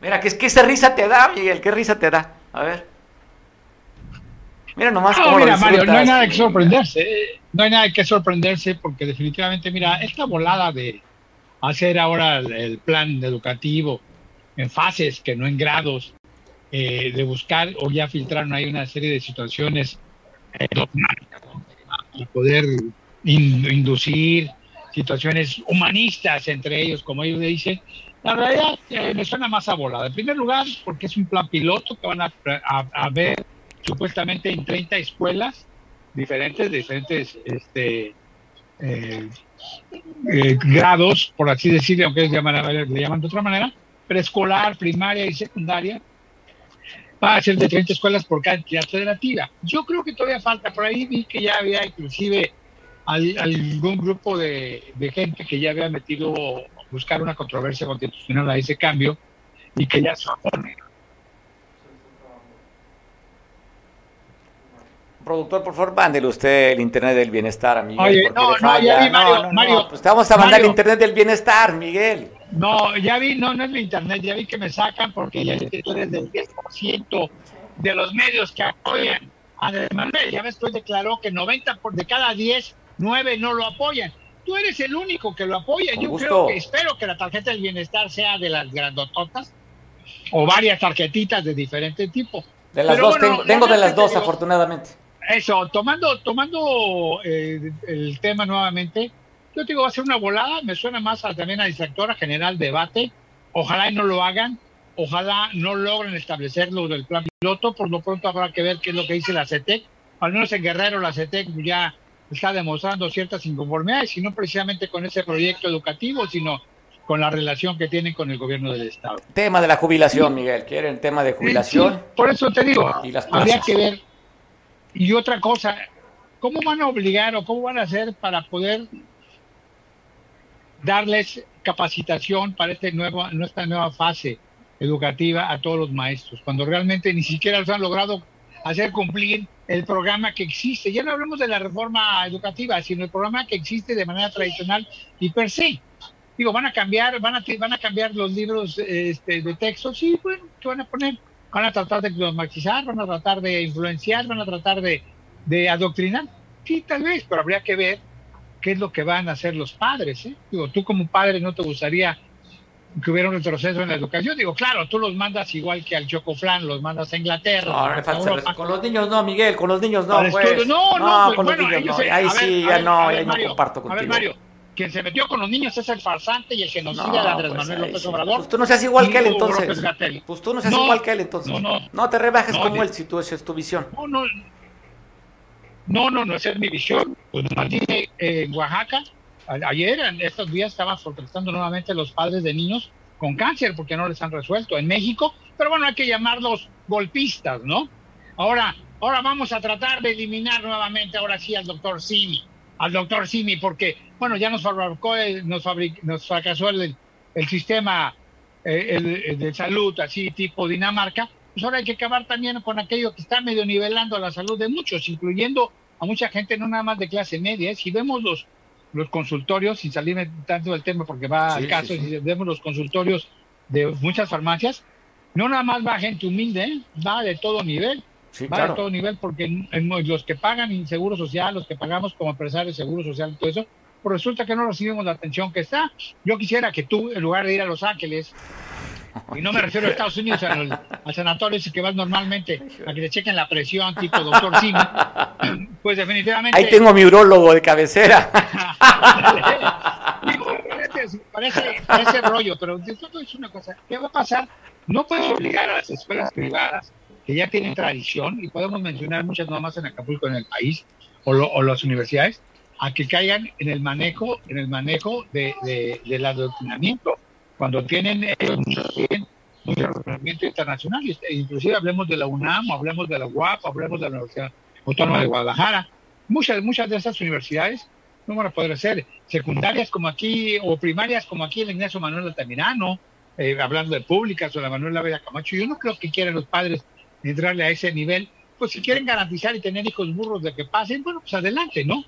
Mira, ¿qué, qué risa te da, Miguel? ¿Qué risa te da? A ver. Mira nomás no, mira, Mario, no hay nada que sorprenderse. No hay nada que sorprenderse porque definitivamente, mira, esta volada de hacer ahora el, plan educativo en fases, que no en grados, eh, de buscar o ya filtraron ahí una serie de situaciones eh, y poder inducir situaciones humanistas entre ellos, como ellos dicen, la realidad me suena más a. En primer lugar, porque es un plan piloto que van a, a, ver supuestamente en 30 escuelas diferentes, diferentes este, eh, eh, grados, por así decirlo, aunque llaman, le llaman de otra manera, preescolar, primaria y secundaria, va a ser de 30 escuelas por cada entidad federativa. Yo creo que todavía falta, por ahí vi que ya había inclusive algún grupo de, de gente que ya había metido buscar una controversia constitucional a ese cambio y que ya se opone. Productor, por favor, mándele usted el Internet del Bienestar a Miguel. Oye, no, no, ya vi, Mario, Mario. Pues te vamos a mandar el Internet del Bienestar, Miguel. No, ya vi, no, no es el Internet, ya vi que me sacan porque ya tú eres del 10% de los medios que apoyan a Andrés Manuel. Ya ves, pues declaró que 90 por, de cada 10, 9 no lo apoyan tú eres el único que lo apoya. Yo creo que espero que la tarjeta del bienestar sea de las grandototas o varias tarjetitas de diferente tipo. De las dos, tengo, de las dos, afortunadamente. Eso, tomando, tomando eh, el tema nuevamente, yo digo, va a ser una volada, me suena más también a distractora general debate. Ojalá y no lo hagan, ojalá no logren establecerlo del plan piloto, por lo pronto habrá que ver qué es lo que dice la CETEC. Al menos en Guerrero la CETEC ya está demostrando ciertas inconformidades, y no precisamente con ese proyecto educativo, sino con la relación que tienen con el gobierno del Estado. Tema de la jubilación, Miguel. ¿Quieren tema de jubilación? por eso te digo, habría que ver. Y otra cosa, ¿cómo van a obligar o cómo van a hacer para poder darles capacitación para este nuevo, esta nueva fase educativa a todos los maestros, cuando realmente ni siquiera los han logrado hacer cumplir el programa que existe. Ya no hablemos de la reforma educativa, sino el programa que existe de manera tradicional y per se. Digo, van a cambiar, van a, van a cambiar los libros este, de texto, sí, bueno, ¿qué van a poner? Van a tratar de dogmatizar, van a tratar de influenciar, van a tratar de, de adoctrinar. Sí, tal vez, pero habría que ver qué es lo que van a hacer los padres. ¿eh? Digo, tú como padre no te gustaría que hubiera un retroceso en la educación. Digo, claro, tú los mandas igual que al Chocoflan, los mandas a Inglaterra. No, con los niños no, Miguel, con los niños no. Pues. No, no, pues, con los niños no. Ahí sí, ya no, ahí no comparto contigo. A ver, Mario, quien se metió con los niños es el farsante y el genocida de Andrés pues Manuel López Obrador. Pues tú no seas igual que él entonces. Pues tú no seas igual que él entonces. No, no, no te rebajes como él si tú esa es tu visión. No, no. No, no, no, esa es mi visión. Pues en Oaxaca ayer, en estos días, estaban protestando nuevamente los padres de niños con cáncer porque no les han resuelto en México, pero bueno, hay que llamarlos golpistas, ¿no? Ahora, ahora vamos a tratar de eliminar nuevamente, ahora sí, al doctor Simi, al doctor Simi, porque, bueno, ya nos fabricó, nos, nos fracasó el, el sistema eh, de salud así tipo Dinamarca, pues ahora hay que acabar también con aquello que está medio nivelando la salud de muchos, incluyendo a mucha gente, no nada más de clase media. ¿eh? Si vemos los, los consultorios, sin salirme tanto del tema porque va al caso, si vemos los consultorios de muchas farmacias, no nada más va gente humilde, ¿eh? va de todo nivel. va de todo nivel porque los que pagan en seguro social, los que pagamos como empresarios seguro social y todo eso, pues resulta que no recibimos la atención que está. Yo quisiera que tú, en lugar de ir a Los Ángeles, y no me refiero a Estados Unidos, al, sanatorio ese que vas normalmente a que te chequen la presión, tipo doctor Sim, pues definitivamente... Ahí tengo mi urólogo de cabecera. parece, parece rollo, pero todo es una cosa. ¿Qué va a pasar? No puedes obligar a las escuelas privadas que ya tienen tradición, y podemos mencionar muchas nomás en Acapulco, en el país, o, o las universidades, a que caigan en el manejo, en el manejo de, de, del adoctrinamiento cuando tienen eh, mucho reconocimiento internacional, inclusive hablemos de la UNAM, hablemos de la UAP, hablemos de la Universidad Autónoma de Guadalajara, muchas, muchas de esas universidades no van a poder ser secundarias como aquí o primarias como aquí el Ignacio Manuel Altamirano, eh, hablando de públicas o la Manuel Ávila Camacho. Yo no creo que quieran los padres entrarle a ese nivel. Pues si quieren garantizar y tener hijos burros de que pasen, bueno, pues adelante, ¿no?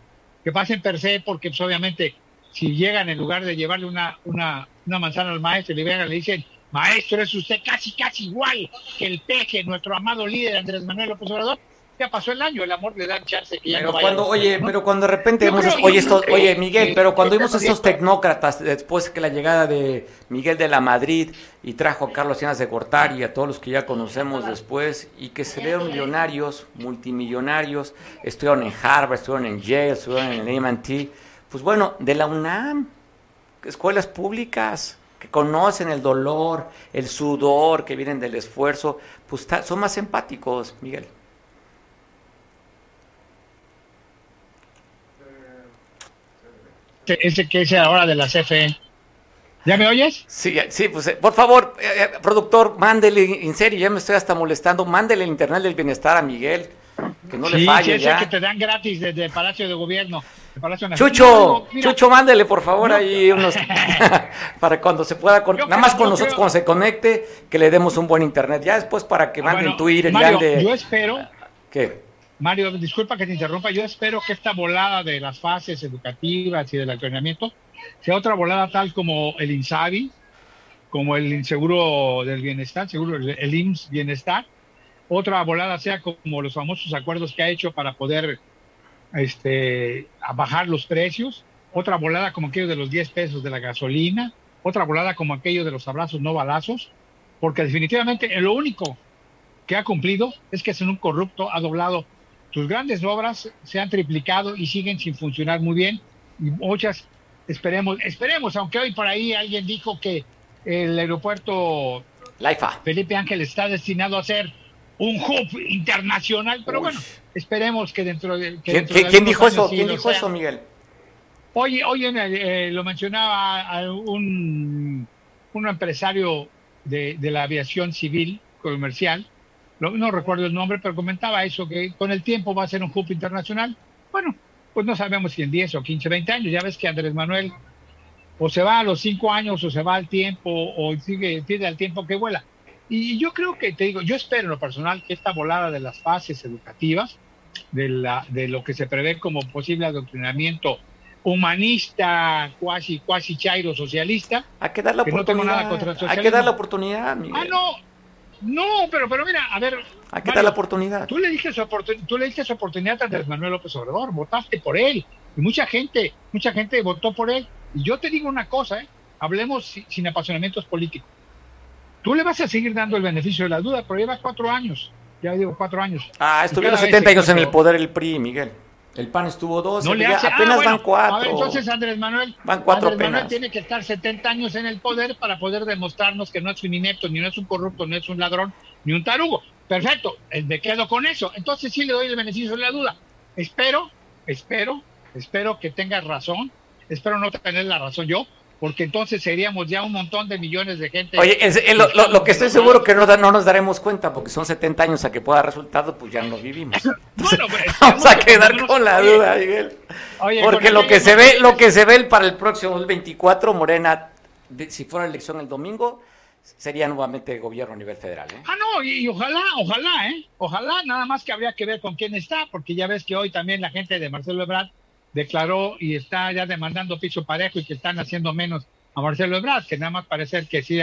Que pasen per se, porque pues, obviamente si llegan en lugar de llevarle una, una, una manzana al maestro y le, le dicen, maestro, es usted casi, casi igual que el peje, nuestro amado líder Andrés Manuel López Obrador, ya pasó el año, el amor le da chance que ya pero cuando, Oye, pero cuando de repente vemos, oye, oye, Miguel, pero cuando vimos estos tecnócratas, después que la llegada de Miguel de la Madrid y trajo a Carlos Cianas de Cortar y a todos los que ya conocemos después, y que se vieron millonarios, multimillonarios, estuvieron en Harvard, estuvieron en Yale, estuvieron en el MIT, pues bueno, de la UNAM, escuelas públicas que conocen el dolor, el sudor, que vienen del esfuerzo, pues son más empáticos, Miguel. Ese que es ahora de la CFE. ¿Ya me oyes? Sí, sí, pues eh, por favor, eh, eh, productor, mándele, en serio, ya me estoy hasta molestando, mándele el Internet del Bienestar a Miguel, que no le falle sí, ya. que te dan gratis desde el Palacio de Gobierno. Chucho, Chucho, mándele por favor ahí unos para cuando se pueda, nada más con nosotros cuando se conecte, que le demos un buen internet. Ya después para que ah, manden Twitter. Mario, yo espero. ¿Qué? Mario, disculpa que te interrumpa. Yo espero que esta volada de las fases educativas y del entrenamiento sea otra volada tal como el INSABI, como el Inseguro del Bienestar, seguro el IMSS Bienestar. Otra volada sea como los famosos acuerdos que ha hecho para poder este, bajar los precios, otra volada como aquello de los 10 pesos de la gasolina, otra volada como aquello de los abrazos no balazos, porque definitivamente lo único que ha cumplido es que es un corrupto, ha doblado sus grandes obras, se han triplicado y siguen sin funcionar muy bien, y muchas, esperemos, esperemos, aunque hoy por ahí alguien dijo que el aeropuerto Laifa. Felipe Ángel está destinado a ser un hub internacional, pero bueno, esperemos que dentro de... Que ¿Quién, dijo eso? ¿Quién dijo eso, Miguel? Hoy, hoy eh, lo mencionaba un, un empresario de, la aviación civil comercial, no recuerdo el nombre, pero comentaba eso, que con el tiempo va a ser un hub internacional. Bueno, pues no sabemos si en 10 o 15, 20 años, ya ves que Andrés Manuel o se va a los 5 años o se va al tiempo o sigue, pide al tiempo que vuela. Y yo creo que, te digo, yo espero en lo personal que esta volada de las fases educativas, de, la, de lo que se prevé como posible adoctrinamiento humanista, cuasi, cuasi chairo socialista. Hay que dar la oportunidad. No tengo nada contra el Hay que dar la oportunidad, Miguel. Ah, no. No, pero, pero mira, a ver. Hay que dar la oportunidad. Tú le diste su, tú le diste su oportunidad a Andrés Manuel López Obrador, votaste por él. Y mucha gente, mucha gente votó por él. Y yo te digo una cosa, ¿eh? hablemos sin apasionamientos políticos. Tú le vas a seguir dando el beneficio de la duda, pero llevas cuatro años. Ya digo, cuatro años. Ah, estuvieron 70 años en el poder el PRI, Miguel. El PAN estuvo dos, no le hace, apenas ah, van cuatro. A ver, entonces Andrés Manuel, van cuatro Andrés Manuel tiene que estar 70 años en el poder para poder demostrarnos que no es un inepto, ni no es un corrupto, no es un ladrón, ni un tarugo. Perfecto, eh, me quedo con eso. Entonces sí le doy el beneficio de la duda. Espero, espero, espero que tengas razón. Espero no tener la razón yo, porque entonces seríamos ya un montón de millones de gente. Oye, lo, que estoy seguro que no, no nos daremos cuenta, porque son 70 años a que pueda resultado, pues ya no vivimos. bueno, pues, vamos a quedar con la duda, Miguel. porque lo que se ve, lo que se ve para el próximo 24, Morena, si fuera elección el domingo, sería nuevamente gobierno a nivel federal. ¿eh? Ah, no, y, ojalá, ojalá, ¿eh? Ojalá, nada más que habría que ver con quién está, porque ya ves que hoy también la gente de Marcelo Ebrard declaró y está ya demandando piso parejo y que están haciendo menos a Marcelo Ebrard, que nada más parece que sí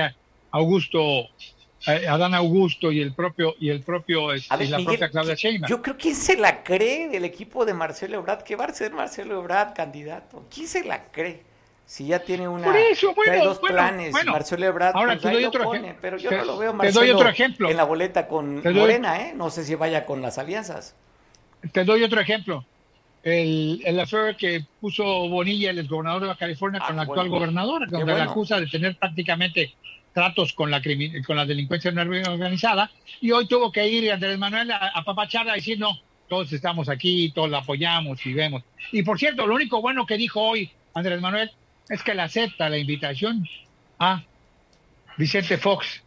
Augusto, eh, Adán Augusto y el propio y el propio este, la propia Claudia Sheinbaum. Yo creo que se la cree del equipo de Marcelo Ebrard que va a ser Marcelo Ebrard candidato. ¿Quién se la cree? Si ya tiene una Por eso, bueno, dos planes, Marcelo Ebrard ahora pues, te doy otro ejemplo. pero yo no lo veo Marcelo te doy otro ejemplo. en la boleta con Morena, ¿eh? No sé si vaya con las alianzas. Te doy otro ejemplo el, el affair que puso Bonilla, el gobernador de la California, con la ah, actual gobernadora, donde la acusa de tener prácticamente tratos con la, con la delincuencia organizada, y hoy tuvo que ir Andrés Manuel a, a papacharla a decir, no, todos estamos aquí, todos la apoyamos y vemos. Y por cierto, lo único bueno que dijo hoy Andrés Manuel es que le acepta la invitación a Vicente Fox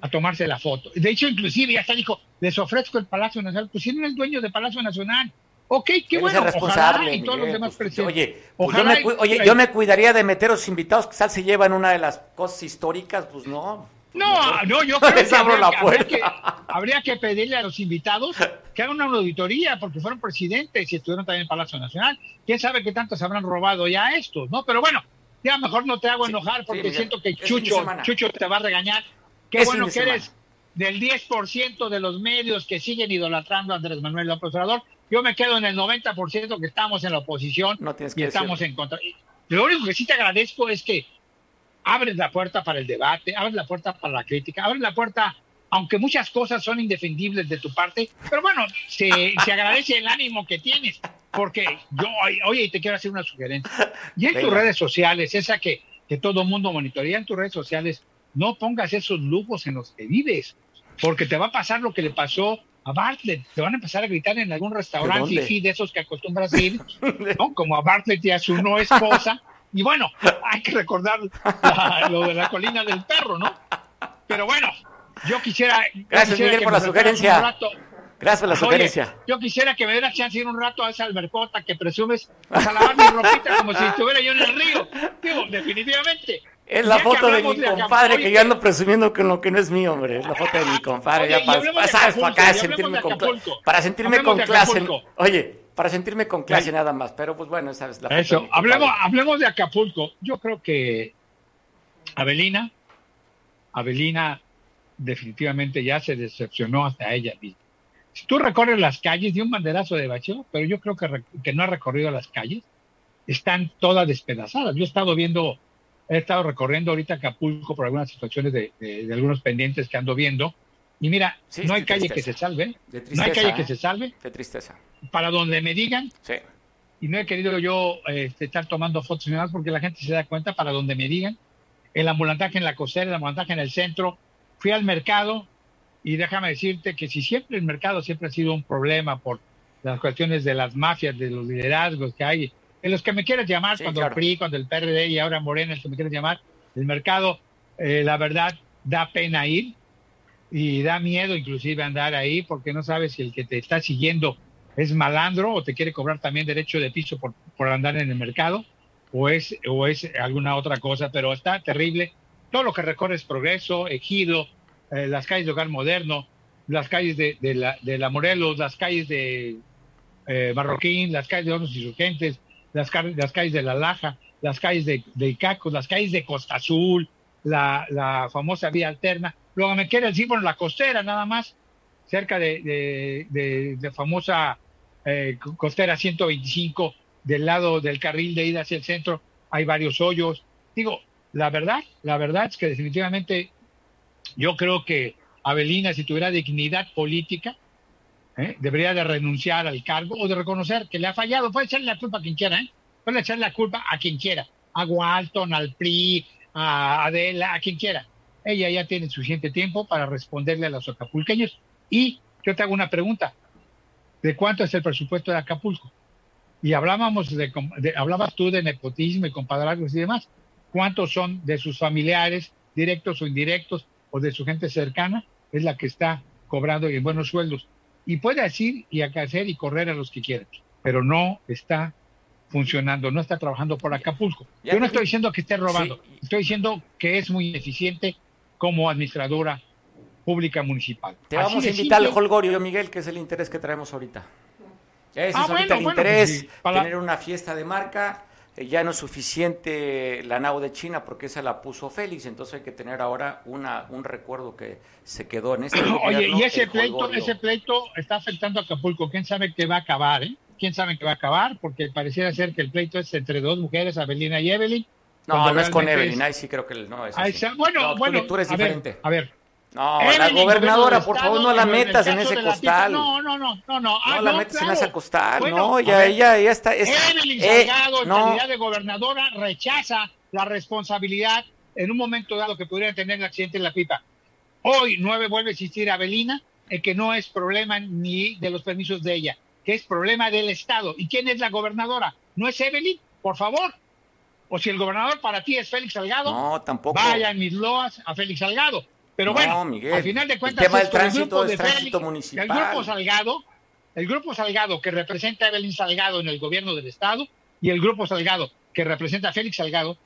a tomarse la foto. De hecho, inclusive ya está dijo, les ofrezco el Palacio Nacional, pues si no es dueño del Palacio Nacional, Ok, qué bueno. responsable, y todos los demás pues, Oye, pues yo, me, oye yo me cuidaría de meter a los invitados que se llevan una de las cosas históricas, pues no. No, no, yo creo que, habría, la que, habría, que, pedirle a los invitados que hagan una auditoría porque fueron presidentes y estuvieron también en Palacio Nacional. ¿Quién sabe qué tantos habrán robado ya estos? ¿no? Pero bueno, ya mejor no te hago enojar porque siento que Chucho, Chucho te va a regañar. Qué bueno que eres del 10% de los medios que siguen idolatrando a Andrés Manuel López Obrador yo me quedo en el 90% que estamos en la oposición y estamos en contra. Lo único que sí te agradezco es que abres la puerta para el debate, abres la puerta para la crítica, abres la puerta, aunque muchas cosas son indefendibles de tu parte, pero bueno, se, se agradece el ánimo que tienes. Porque yo, oye, te quiero hacer una sugerencia. Y en tus redes sociales, esa que, que todo mundo monitorea en tus redes sociales, no pongas esos lujos en los que vives, porque te va a pasar lo que le pasó a Bartlett. Te van a empezar a gritar en algún restaurante ¿De, de esos que acostumbras ir, ¿no? como a Bartlett y a su no esposa. Y bueno, hay que recordar lo de la colina del perro, ¿no? Pero bueno, yo quisiera. Gracias, quisiera Miguel, por la sugerencia. Gracias por la sugerencia. Yo quisiera que me diera chance ir un rato a esa albercota que presumes a lavar mi ropita como si estuviera yo en el río. Digo, definitivamente. Es la foto de mi compadre que yo ando presumiendo con lo que no es mío, hombre. Es la foto de mi compadre. Oye, ya para, sabes, para acá, sentirme con, para sentirme con clase. Oye, para sentirme con clase nada más. Pero pues bueno, esa es la foto Eso, hablemos, hablemos de Acapulco. Yo creo que Abelina, Abelina definitivamente ya se decepcionó hasta ella misma. Si tú recorres las calles, dio un banderazo de bacheo, pero yo creo que, que no ha recorrido las calles, están todas despedazadas. Yo he estado viendo, he estado recorriendo ahorita Acapulco por algunas situaciones de, de, de algunos pendientes que ando viendo, y mira, sí, no hay calle tristeza. que se salve, tristeza, no hay calle ¿eh? que se salve. De tristeza. Para donde me digan, sí. y no he querido yo este, estar tomando fotos ni nada porque la gente se da cuenta para donde me digan. El ambulantaje en la costera, el ambulantaje en el centro. Fui al mercado, y déjame decirte que si siempre el mercado siempre ha sido un problema por las cuestiones de las mafias, de los liderazgos que hay, en los que me quieres llamar, sí, cuando claro. el PRI, cuando el PRD y ahora Morena, el que me quieres llamar, el mercado, eh, la verdad, da pena ir y da miedo inclusive andar ahí porque no sabes si el que te está siguiendo es malandro o te quiere cobrar también derecho de piso por, por andar en el mercado o es, o es alguna otra cosa, pero está terrible. Todo lo que recorre es progreso, ejido, eh, las calles de Hogar Moderno, las calles de, de, la, de la Morelos, las calles de eh, Marroquín, las calles de Hornos Insurgentes, las, las calles de La Laja, las calles de, de Icacos, las calles de Costa Azul, la, famosa vía alterna. Luego me queda decir, bueno, la costera nada más, cerca de, de, de, de famosa eh, costera 125, del lado del carril de ida hacia el centro, hay varios hoyos. Digo, la verdad, la verdad es que definitivamente yo creo que Avelina, si tuviera dignidad política, ¿eh? debería de renunciar al cargo o de reconocer que le ha fallado. Puede echarle la culpa a quien quiera, ¿eh? puede echarle la culpa a quien quiera, a Walton, al PRI, a Adela, a quien quiera. Ella ya tiene suficiente tiempo para responderle a los acapulqueños. Y yo te hago una pregunta. ¿De cuánto es el presupuesto de Acapulco? Y hablábamos de, de hablabas tú de nepotismo y compadrazgos y demás. ¿Cuántos son de sus familiares, directos o indirectos, o de su gente cercana es la que está cobrando en buenos sueldos. Y puede decir y hacer y correr a los que quieran, pero no está funcionando, no está trabajando por Acapulco. Yo no estoy diciendo que esté robando, sí. estoy diciendo que es muy eficiente como administradora pública municipal. Te Así vamos a invitar simple. al Holgorio, Miguel, que es el interés que traemos ahorita. Ese ah, es ahorita bueno, el bueno, interés, pues sí, para... tener una fiesta de marca ya no es suficiente la nao de China porque esa la puso Félix, entonces hay que tener ahora una, un recuerdo que se quedó en este Oye, y ese pleito, ese pleito está afectando a Acapulco, quién sabe qué va a acabar, ¿eh? ¿Quién sabe qué va a acabar? Porque pareciera ser que el pleito es entre dos mujeres, Abelina y Evelyn. No, no es con Evelyn, ahí sí creo que no es así. bueno, no, bueno, tú eres a diferente. Ver, a ver, no, la gobernadora, por favor, no la metas en, en ese costal. No, no, no, no, no. Ah, no la metas claro. en ese costal, bueno, no, ya, ya, ya está. Es, Evelyn eh, Salgado, en no. calidad de gobernadora, rechaza la responsabilidad en un momento dado que pudiera tener el accidente en la pipa. Hoy nueve vuelve a existir Avelina, el que no es problema ni de los permisos de ella, que es problema del Estado. ¿Y quién es la gobernadora? ¿No es Evelyn? Por favor. O si el gobernador para ti es Félix Salgado, no, tampoco. vaya en mis loas a Félix Salgado. Pero no, bueno, al final de cuentas, el tema del tránsito el grupo es de tránsito Félix, municipal. El grupo Salgado, el grupo Salgado que representa a Evelyn Salgado en el gobierno del Estado y el grupo Salgado que representa a Félix Salgado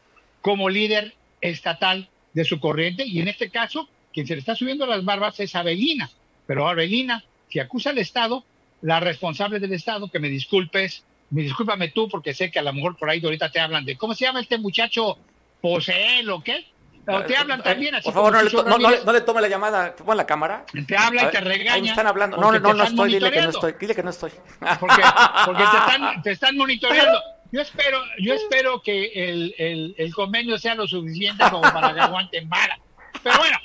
como líder estatal de su corriente. Y en este caso, quien se le está subiendo las barbas es Avelina. Pero Avelina, si acusa al Estado, la responsable del Estado, que me disculpes, me discúlpame tú, porque sé que a lo mejor por ahí ahorita te hablan de, ¿cómo se llama este muchacho? Poseel o qué? Te hablan también así. Por favor, no le, no, no, no le, tome la llamada. Pon la cámara. Te habla y te regaña. Ahí me están hablando. No, no, no estoy. Dile que no estoy. Dile que no estoy. Porque, porque te, están, te están monitoreando. Yo espero, yo espero que el, el, el, convenio sea lo suficiente como para que aguanten vara. Pero bueno,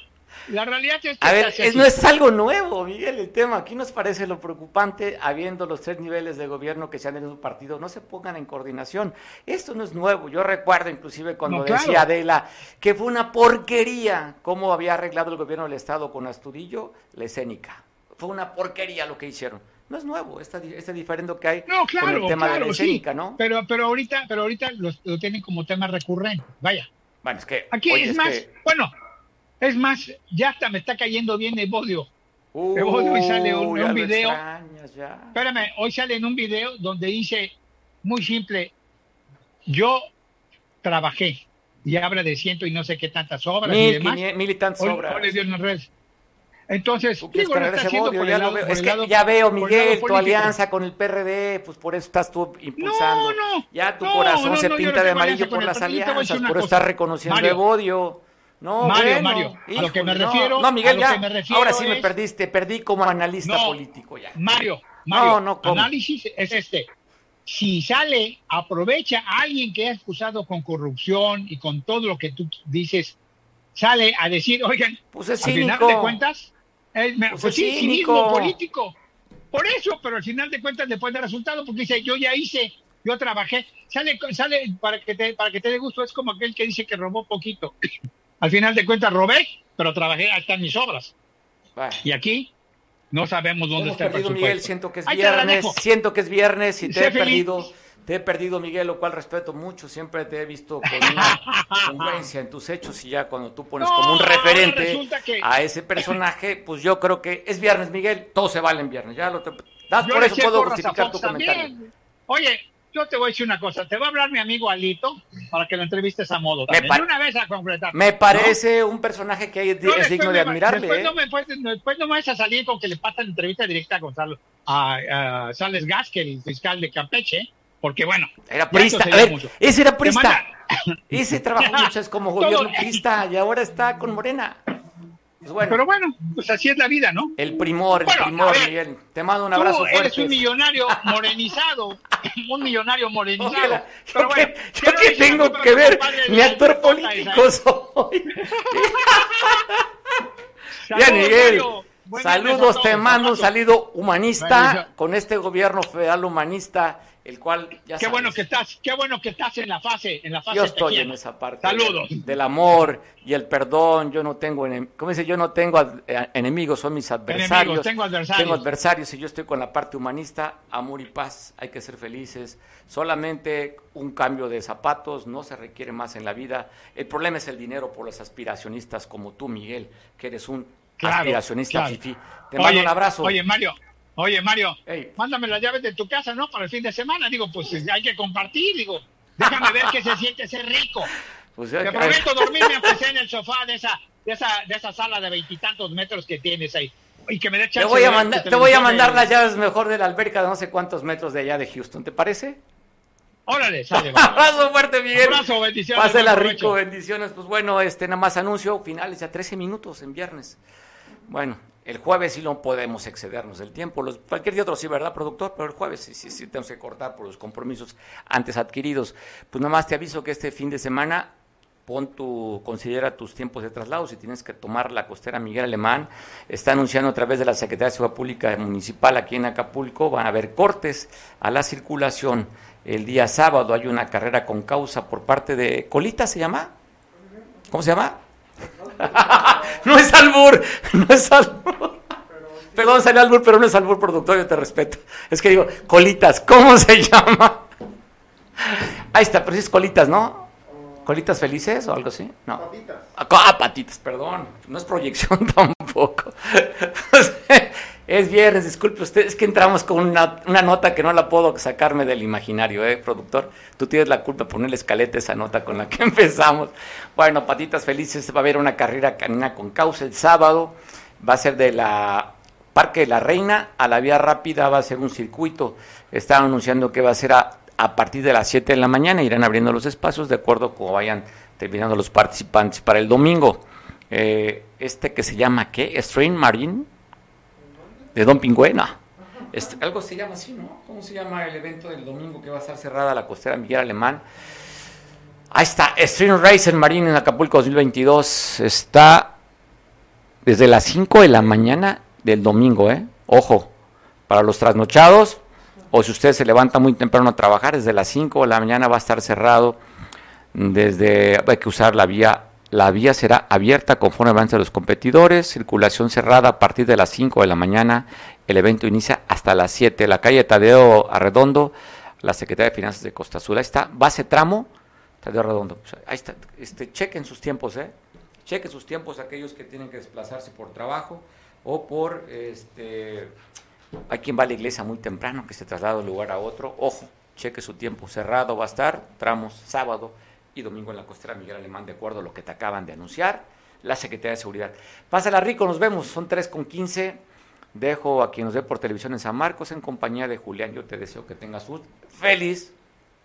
La realidad es que... A ver, no es algo nuevo, Miguel, el tema. Aquí nos parece lo preocupante, habiendo los tres niveles de gobierno que se han en un partido, no se pongan en coordinación. Esto no es nuevo. Yo recuerdo inclusive cuando decía Adela que fue una porquería cómo había arreglado el gobierno del Estado con Astudillo la escénica. Fue una porquería lo que hicieron no es nuevo, este, este diferendo que hay no, claro, con el tema de la escénica, ¿no? Pero, pero ahorita, pero ahorita lo, tienen como tema recurrente, vaya. Bueno, es que... Aquí es, más, bueno, es más, ya hasta me está cayendo bien Evodio. Uh, Evodio hoy sale un, un video. Espérame, hoy sale en un video donde dice, muy simple, yo trabajé y habla de ciento y no sé qué tantas obras y demás. Mil y tantas obras. Hoy, dio entonces, digo, ya, veo, Miguel, tu alianza con el PRD, pues por eso estás tú impulsando. No, no, ya tu corazón se pinta de amarillo por las alianzas, por eso estás reconociendo el odio. No, Mario, Mario, a lo que me refiero. No, Miguel, ya. ahora sí me perdiste, perdí como analista político ya. Mario, Mario, no, no, análisis es este. Si sale, aprovecha a alguien que ha acusado con corrupción y con todo lo que tú dices, sale a decir, oigan, pues es al final de cuentas, es, pues, pues sí, cinismo político. Por eso, pero al final de cuentas después del resultado, porque dice, yo ya hice, yo trabajé, sale, sale para que te, para que te dé gusto, es como aquel que dice que robó poquito. Al final de cuentas robé, pero trabajé hasta en mis obras. Y aquí no sabemos dónde está el presupuesto. Miguel, siento que es viernes, siento que es viernes y te he perdido te he perdido, Miguel, lo cual respeto mucho. Siempre te he visto con una congruencia en tus hechos y ya cuando tú pones como un referente a ese personaje, pues yo creo que es viernes, Miguel. Todo se vale en viernes. Ya lo te... por eso puedo justificar tu comentario. Oye, yo te voy a decir una cosa. Te va a hablar mi amigo Alito para que lo entrevistes a modo. Me, una vez a concretar. Me parece un personaje que es digno de admirarle. Después, ¿eh? no me, después, no me vas a salir con que le pasa la entrevista directa a Gonzalo, a, a Sales Gasque, el fiscal de Campeche porque bueno. Era prista. A ver, ese era prista. Ese trabajó muchas como gobierno prista y ahora está con Morena. Pues bueno. Pero bueno, pues así es la vida, ¿no? El primor, el primor, Miguel. Te mando un abrazo fuerte. Eres un millonario morenizado. un millonario morenizado. Pero bueno, yo que tengo que ver, mi actor político soy. ya, Miguel. Saludos, te mando un saludo humanista con este gobierno federal humanista el cual ya qué bueno que estás qué bueno que estás en la fase en la fase yo estoy en esa parte saludos. del, amor y el perdón. Yo no tengo como dice yo no tengo eh, enemigos son mis adversarios. tengo adversarios. Tengo adversarios y yo estoy con la parte humanista. Amor y paz hay que ser felices. Solamente un cambio de zapatos no se requiere más en la vida. El problema es el dinero por los aspiracionistas como tú Miguel que eres un aspiracionista te mando un abrazo. oye Mario Oye, Mario, mándame las llaves de tu casa, ¿no? Para el fin de semana. Digo, pues hay que compartir. Digo, déjame ver qué se siente ser rico. Pues Te prometo dormirme aunque en el sofá de esa, de esa, de esa sala de veintitantos metros que tienes ahí. Y que me dé Te voy a, mandar, te voy a mandar las llaves mejor de la alberca de no sé cuántos metros de allá de Houston. ¿Te parece? Órale, sale. Abrazo fuerte, Miguel. Abrazo, bendiciones. Pásela rico, bendiciones. Pues bueno, este nada más anuncio finales ya 13 minutos en viernes. Bueno, el jueves sí no podemos excedernos del tiempo. Los, cualquier día otro sí, ¿verdad, productor? Pero el jueves sí, sí, sí tenemos que cortar por los compromisos antes adquiridos. Pues nada más te aviso que este fin de semana pon tu, considera tus tiempos de traslado. Si tienes que tomar la costera Miguel Alemán, está anunciando a través de la Secretaría de Seguridad Pública Municipal aquí en Acapulco, van a haber cortes a la circulación. El día sábado hay una carrera con causa por parte de Colita, ¿se llama? ¿Cómo se llama? no es albur, no es albur. Perdón, salió albur, pero no es albur productor, yo te respeto. Es que digo, colitas, ¿cómo se llama? Ahí está, pero si es colitas, ¿no? ¿Colitas felices o algo así? No. Patitas. Ah patitas, perdón. No es proyección tampoco. Es viernes, disculpe usted, es que entramos con una, nota que no la puedo sacarme del imaginario, ¿eh, productor? Tú tienes la culpa de ponerle escaleta esa nota con la que empezamos. Bueno, patitas felices, va a haber una carrera canina con causa el sábado, va a ser de la Parque de la Reina a la Vía Rápida, va a ser un circuito. Están anunciando que va a ser a, partir de las 7 de la mañana, irán abriendo los espacios de acuerdo como vayan terminando los participantes para el domingo. Eh, este que se llama, ¿qué? Strain Marine de Don Pingüena. Este, algo se llama así, ¿no? ¿Cómo se llama el evento del domingo que va a estar cerrada la costera Miguel Alemán? Ahí está, Stream Racer Marine en Acapulco 2022. Está desde las 5 de la mañana del domingo, ¿eh? Ojo, para los trasnochados, o si usted se levanta muy temprano a trabajar, desde las 5 de la mañana va a estar cerrado, desde, hay que usar la vía, la vía será abierta conforme avance los competidores, circulación cerrada a partir de las 5 de la mañana, el evento inicia hasta las 7, la calle Tadeo Arredondo, la Secretaría de Finanzas de Costa Azul, ahí está, base tramo, Tadeo Arredondo, ahí está, este, chequen sus tiempos, ¿eh? cheque sus tiempos aquellos que tienen que desplazarse por trabajo o por, este, hay quien va a la iglesia muy temprano, que se traslada de un lugar a otro, ojo, cheque su tiempo, cerrado va a estar, tramos sábado y domingo en la costera Miguel Alemán, de acuerdo a lo que te acaban de anunciar, la Secretaría de Seguridad. Pásala rico, nos vemos, son 3 con 15, dejo a quien nos ve por televisión en San Marcos en compañía de Julián, yo te deseo que tengas un feliz,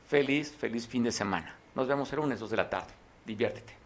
feliz, feliz fin de semana. Nos vemos el lunes 2 de la tarde, diviértete.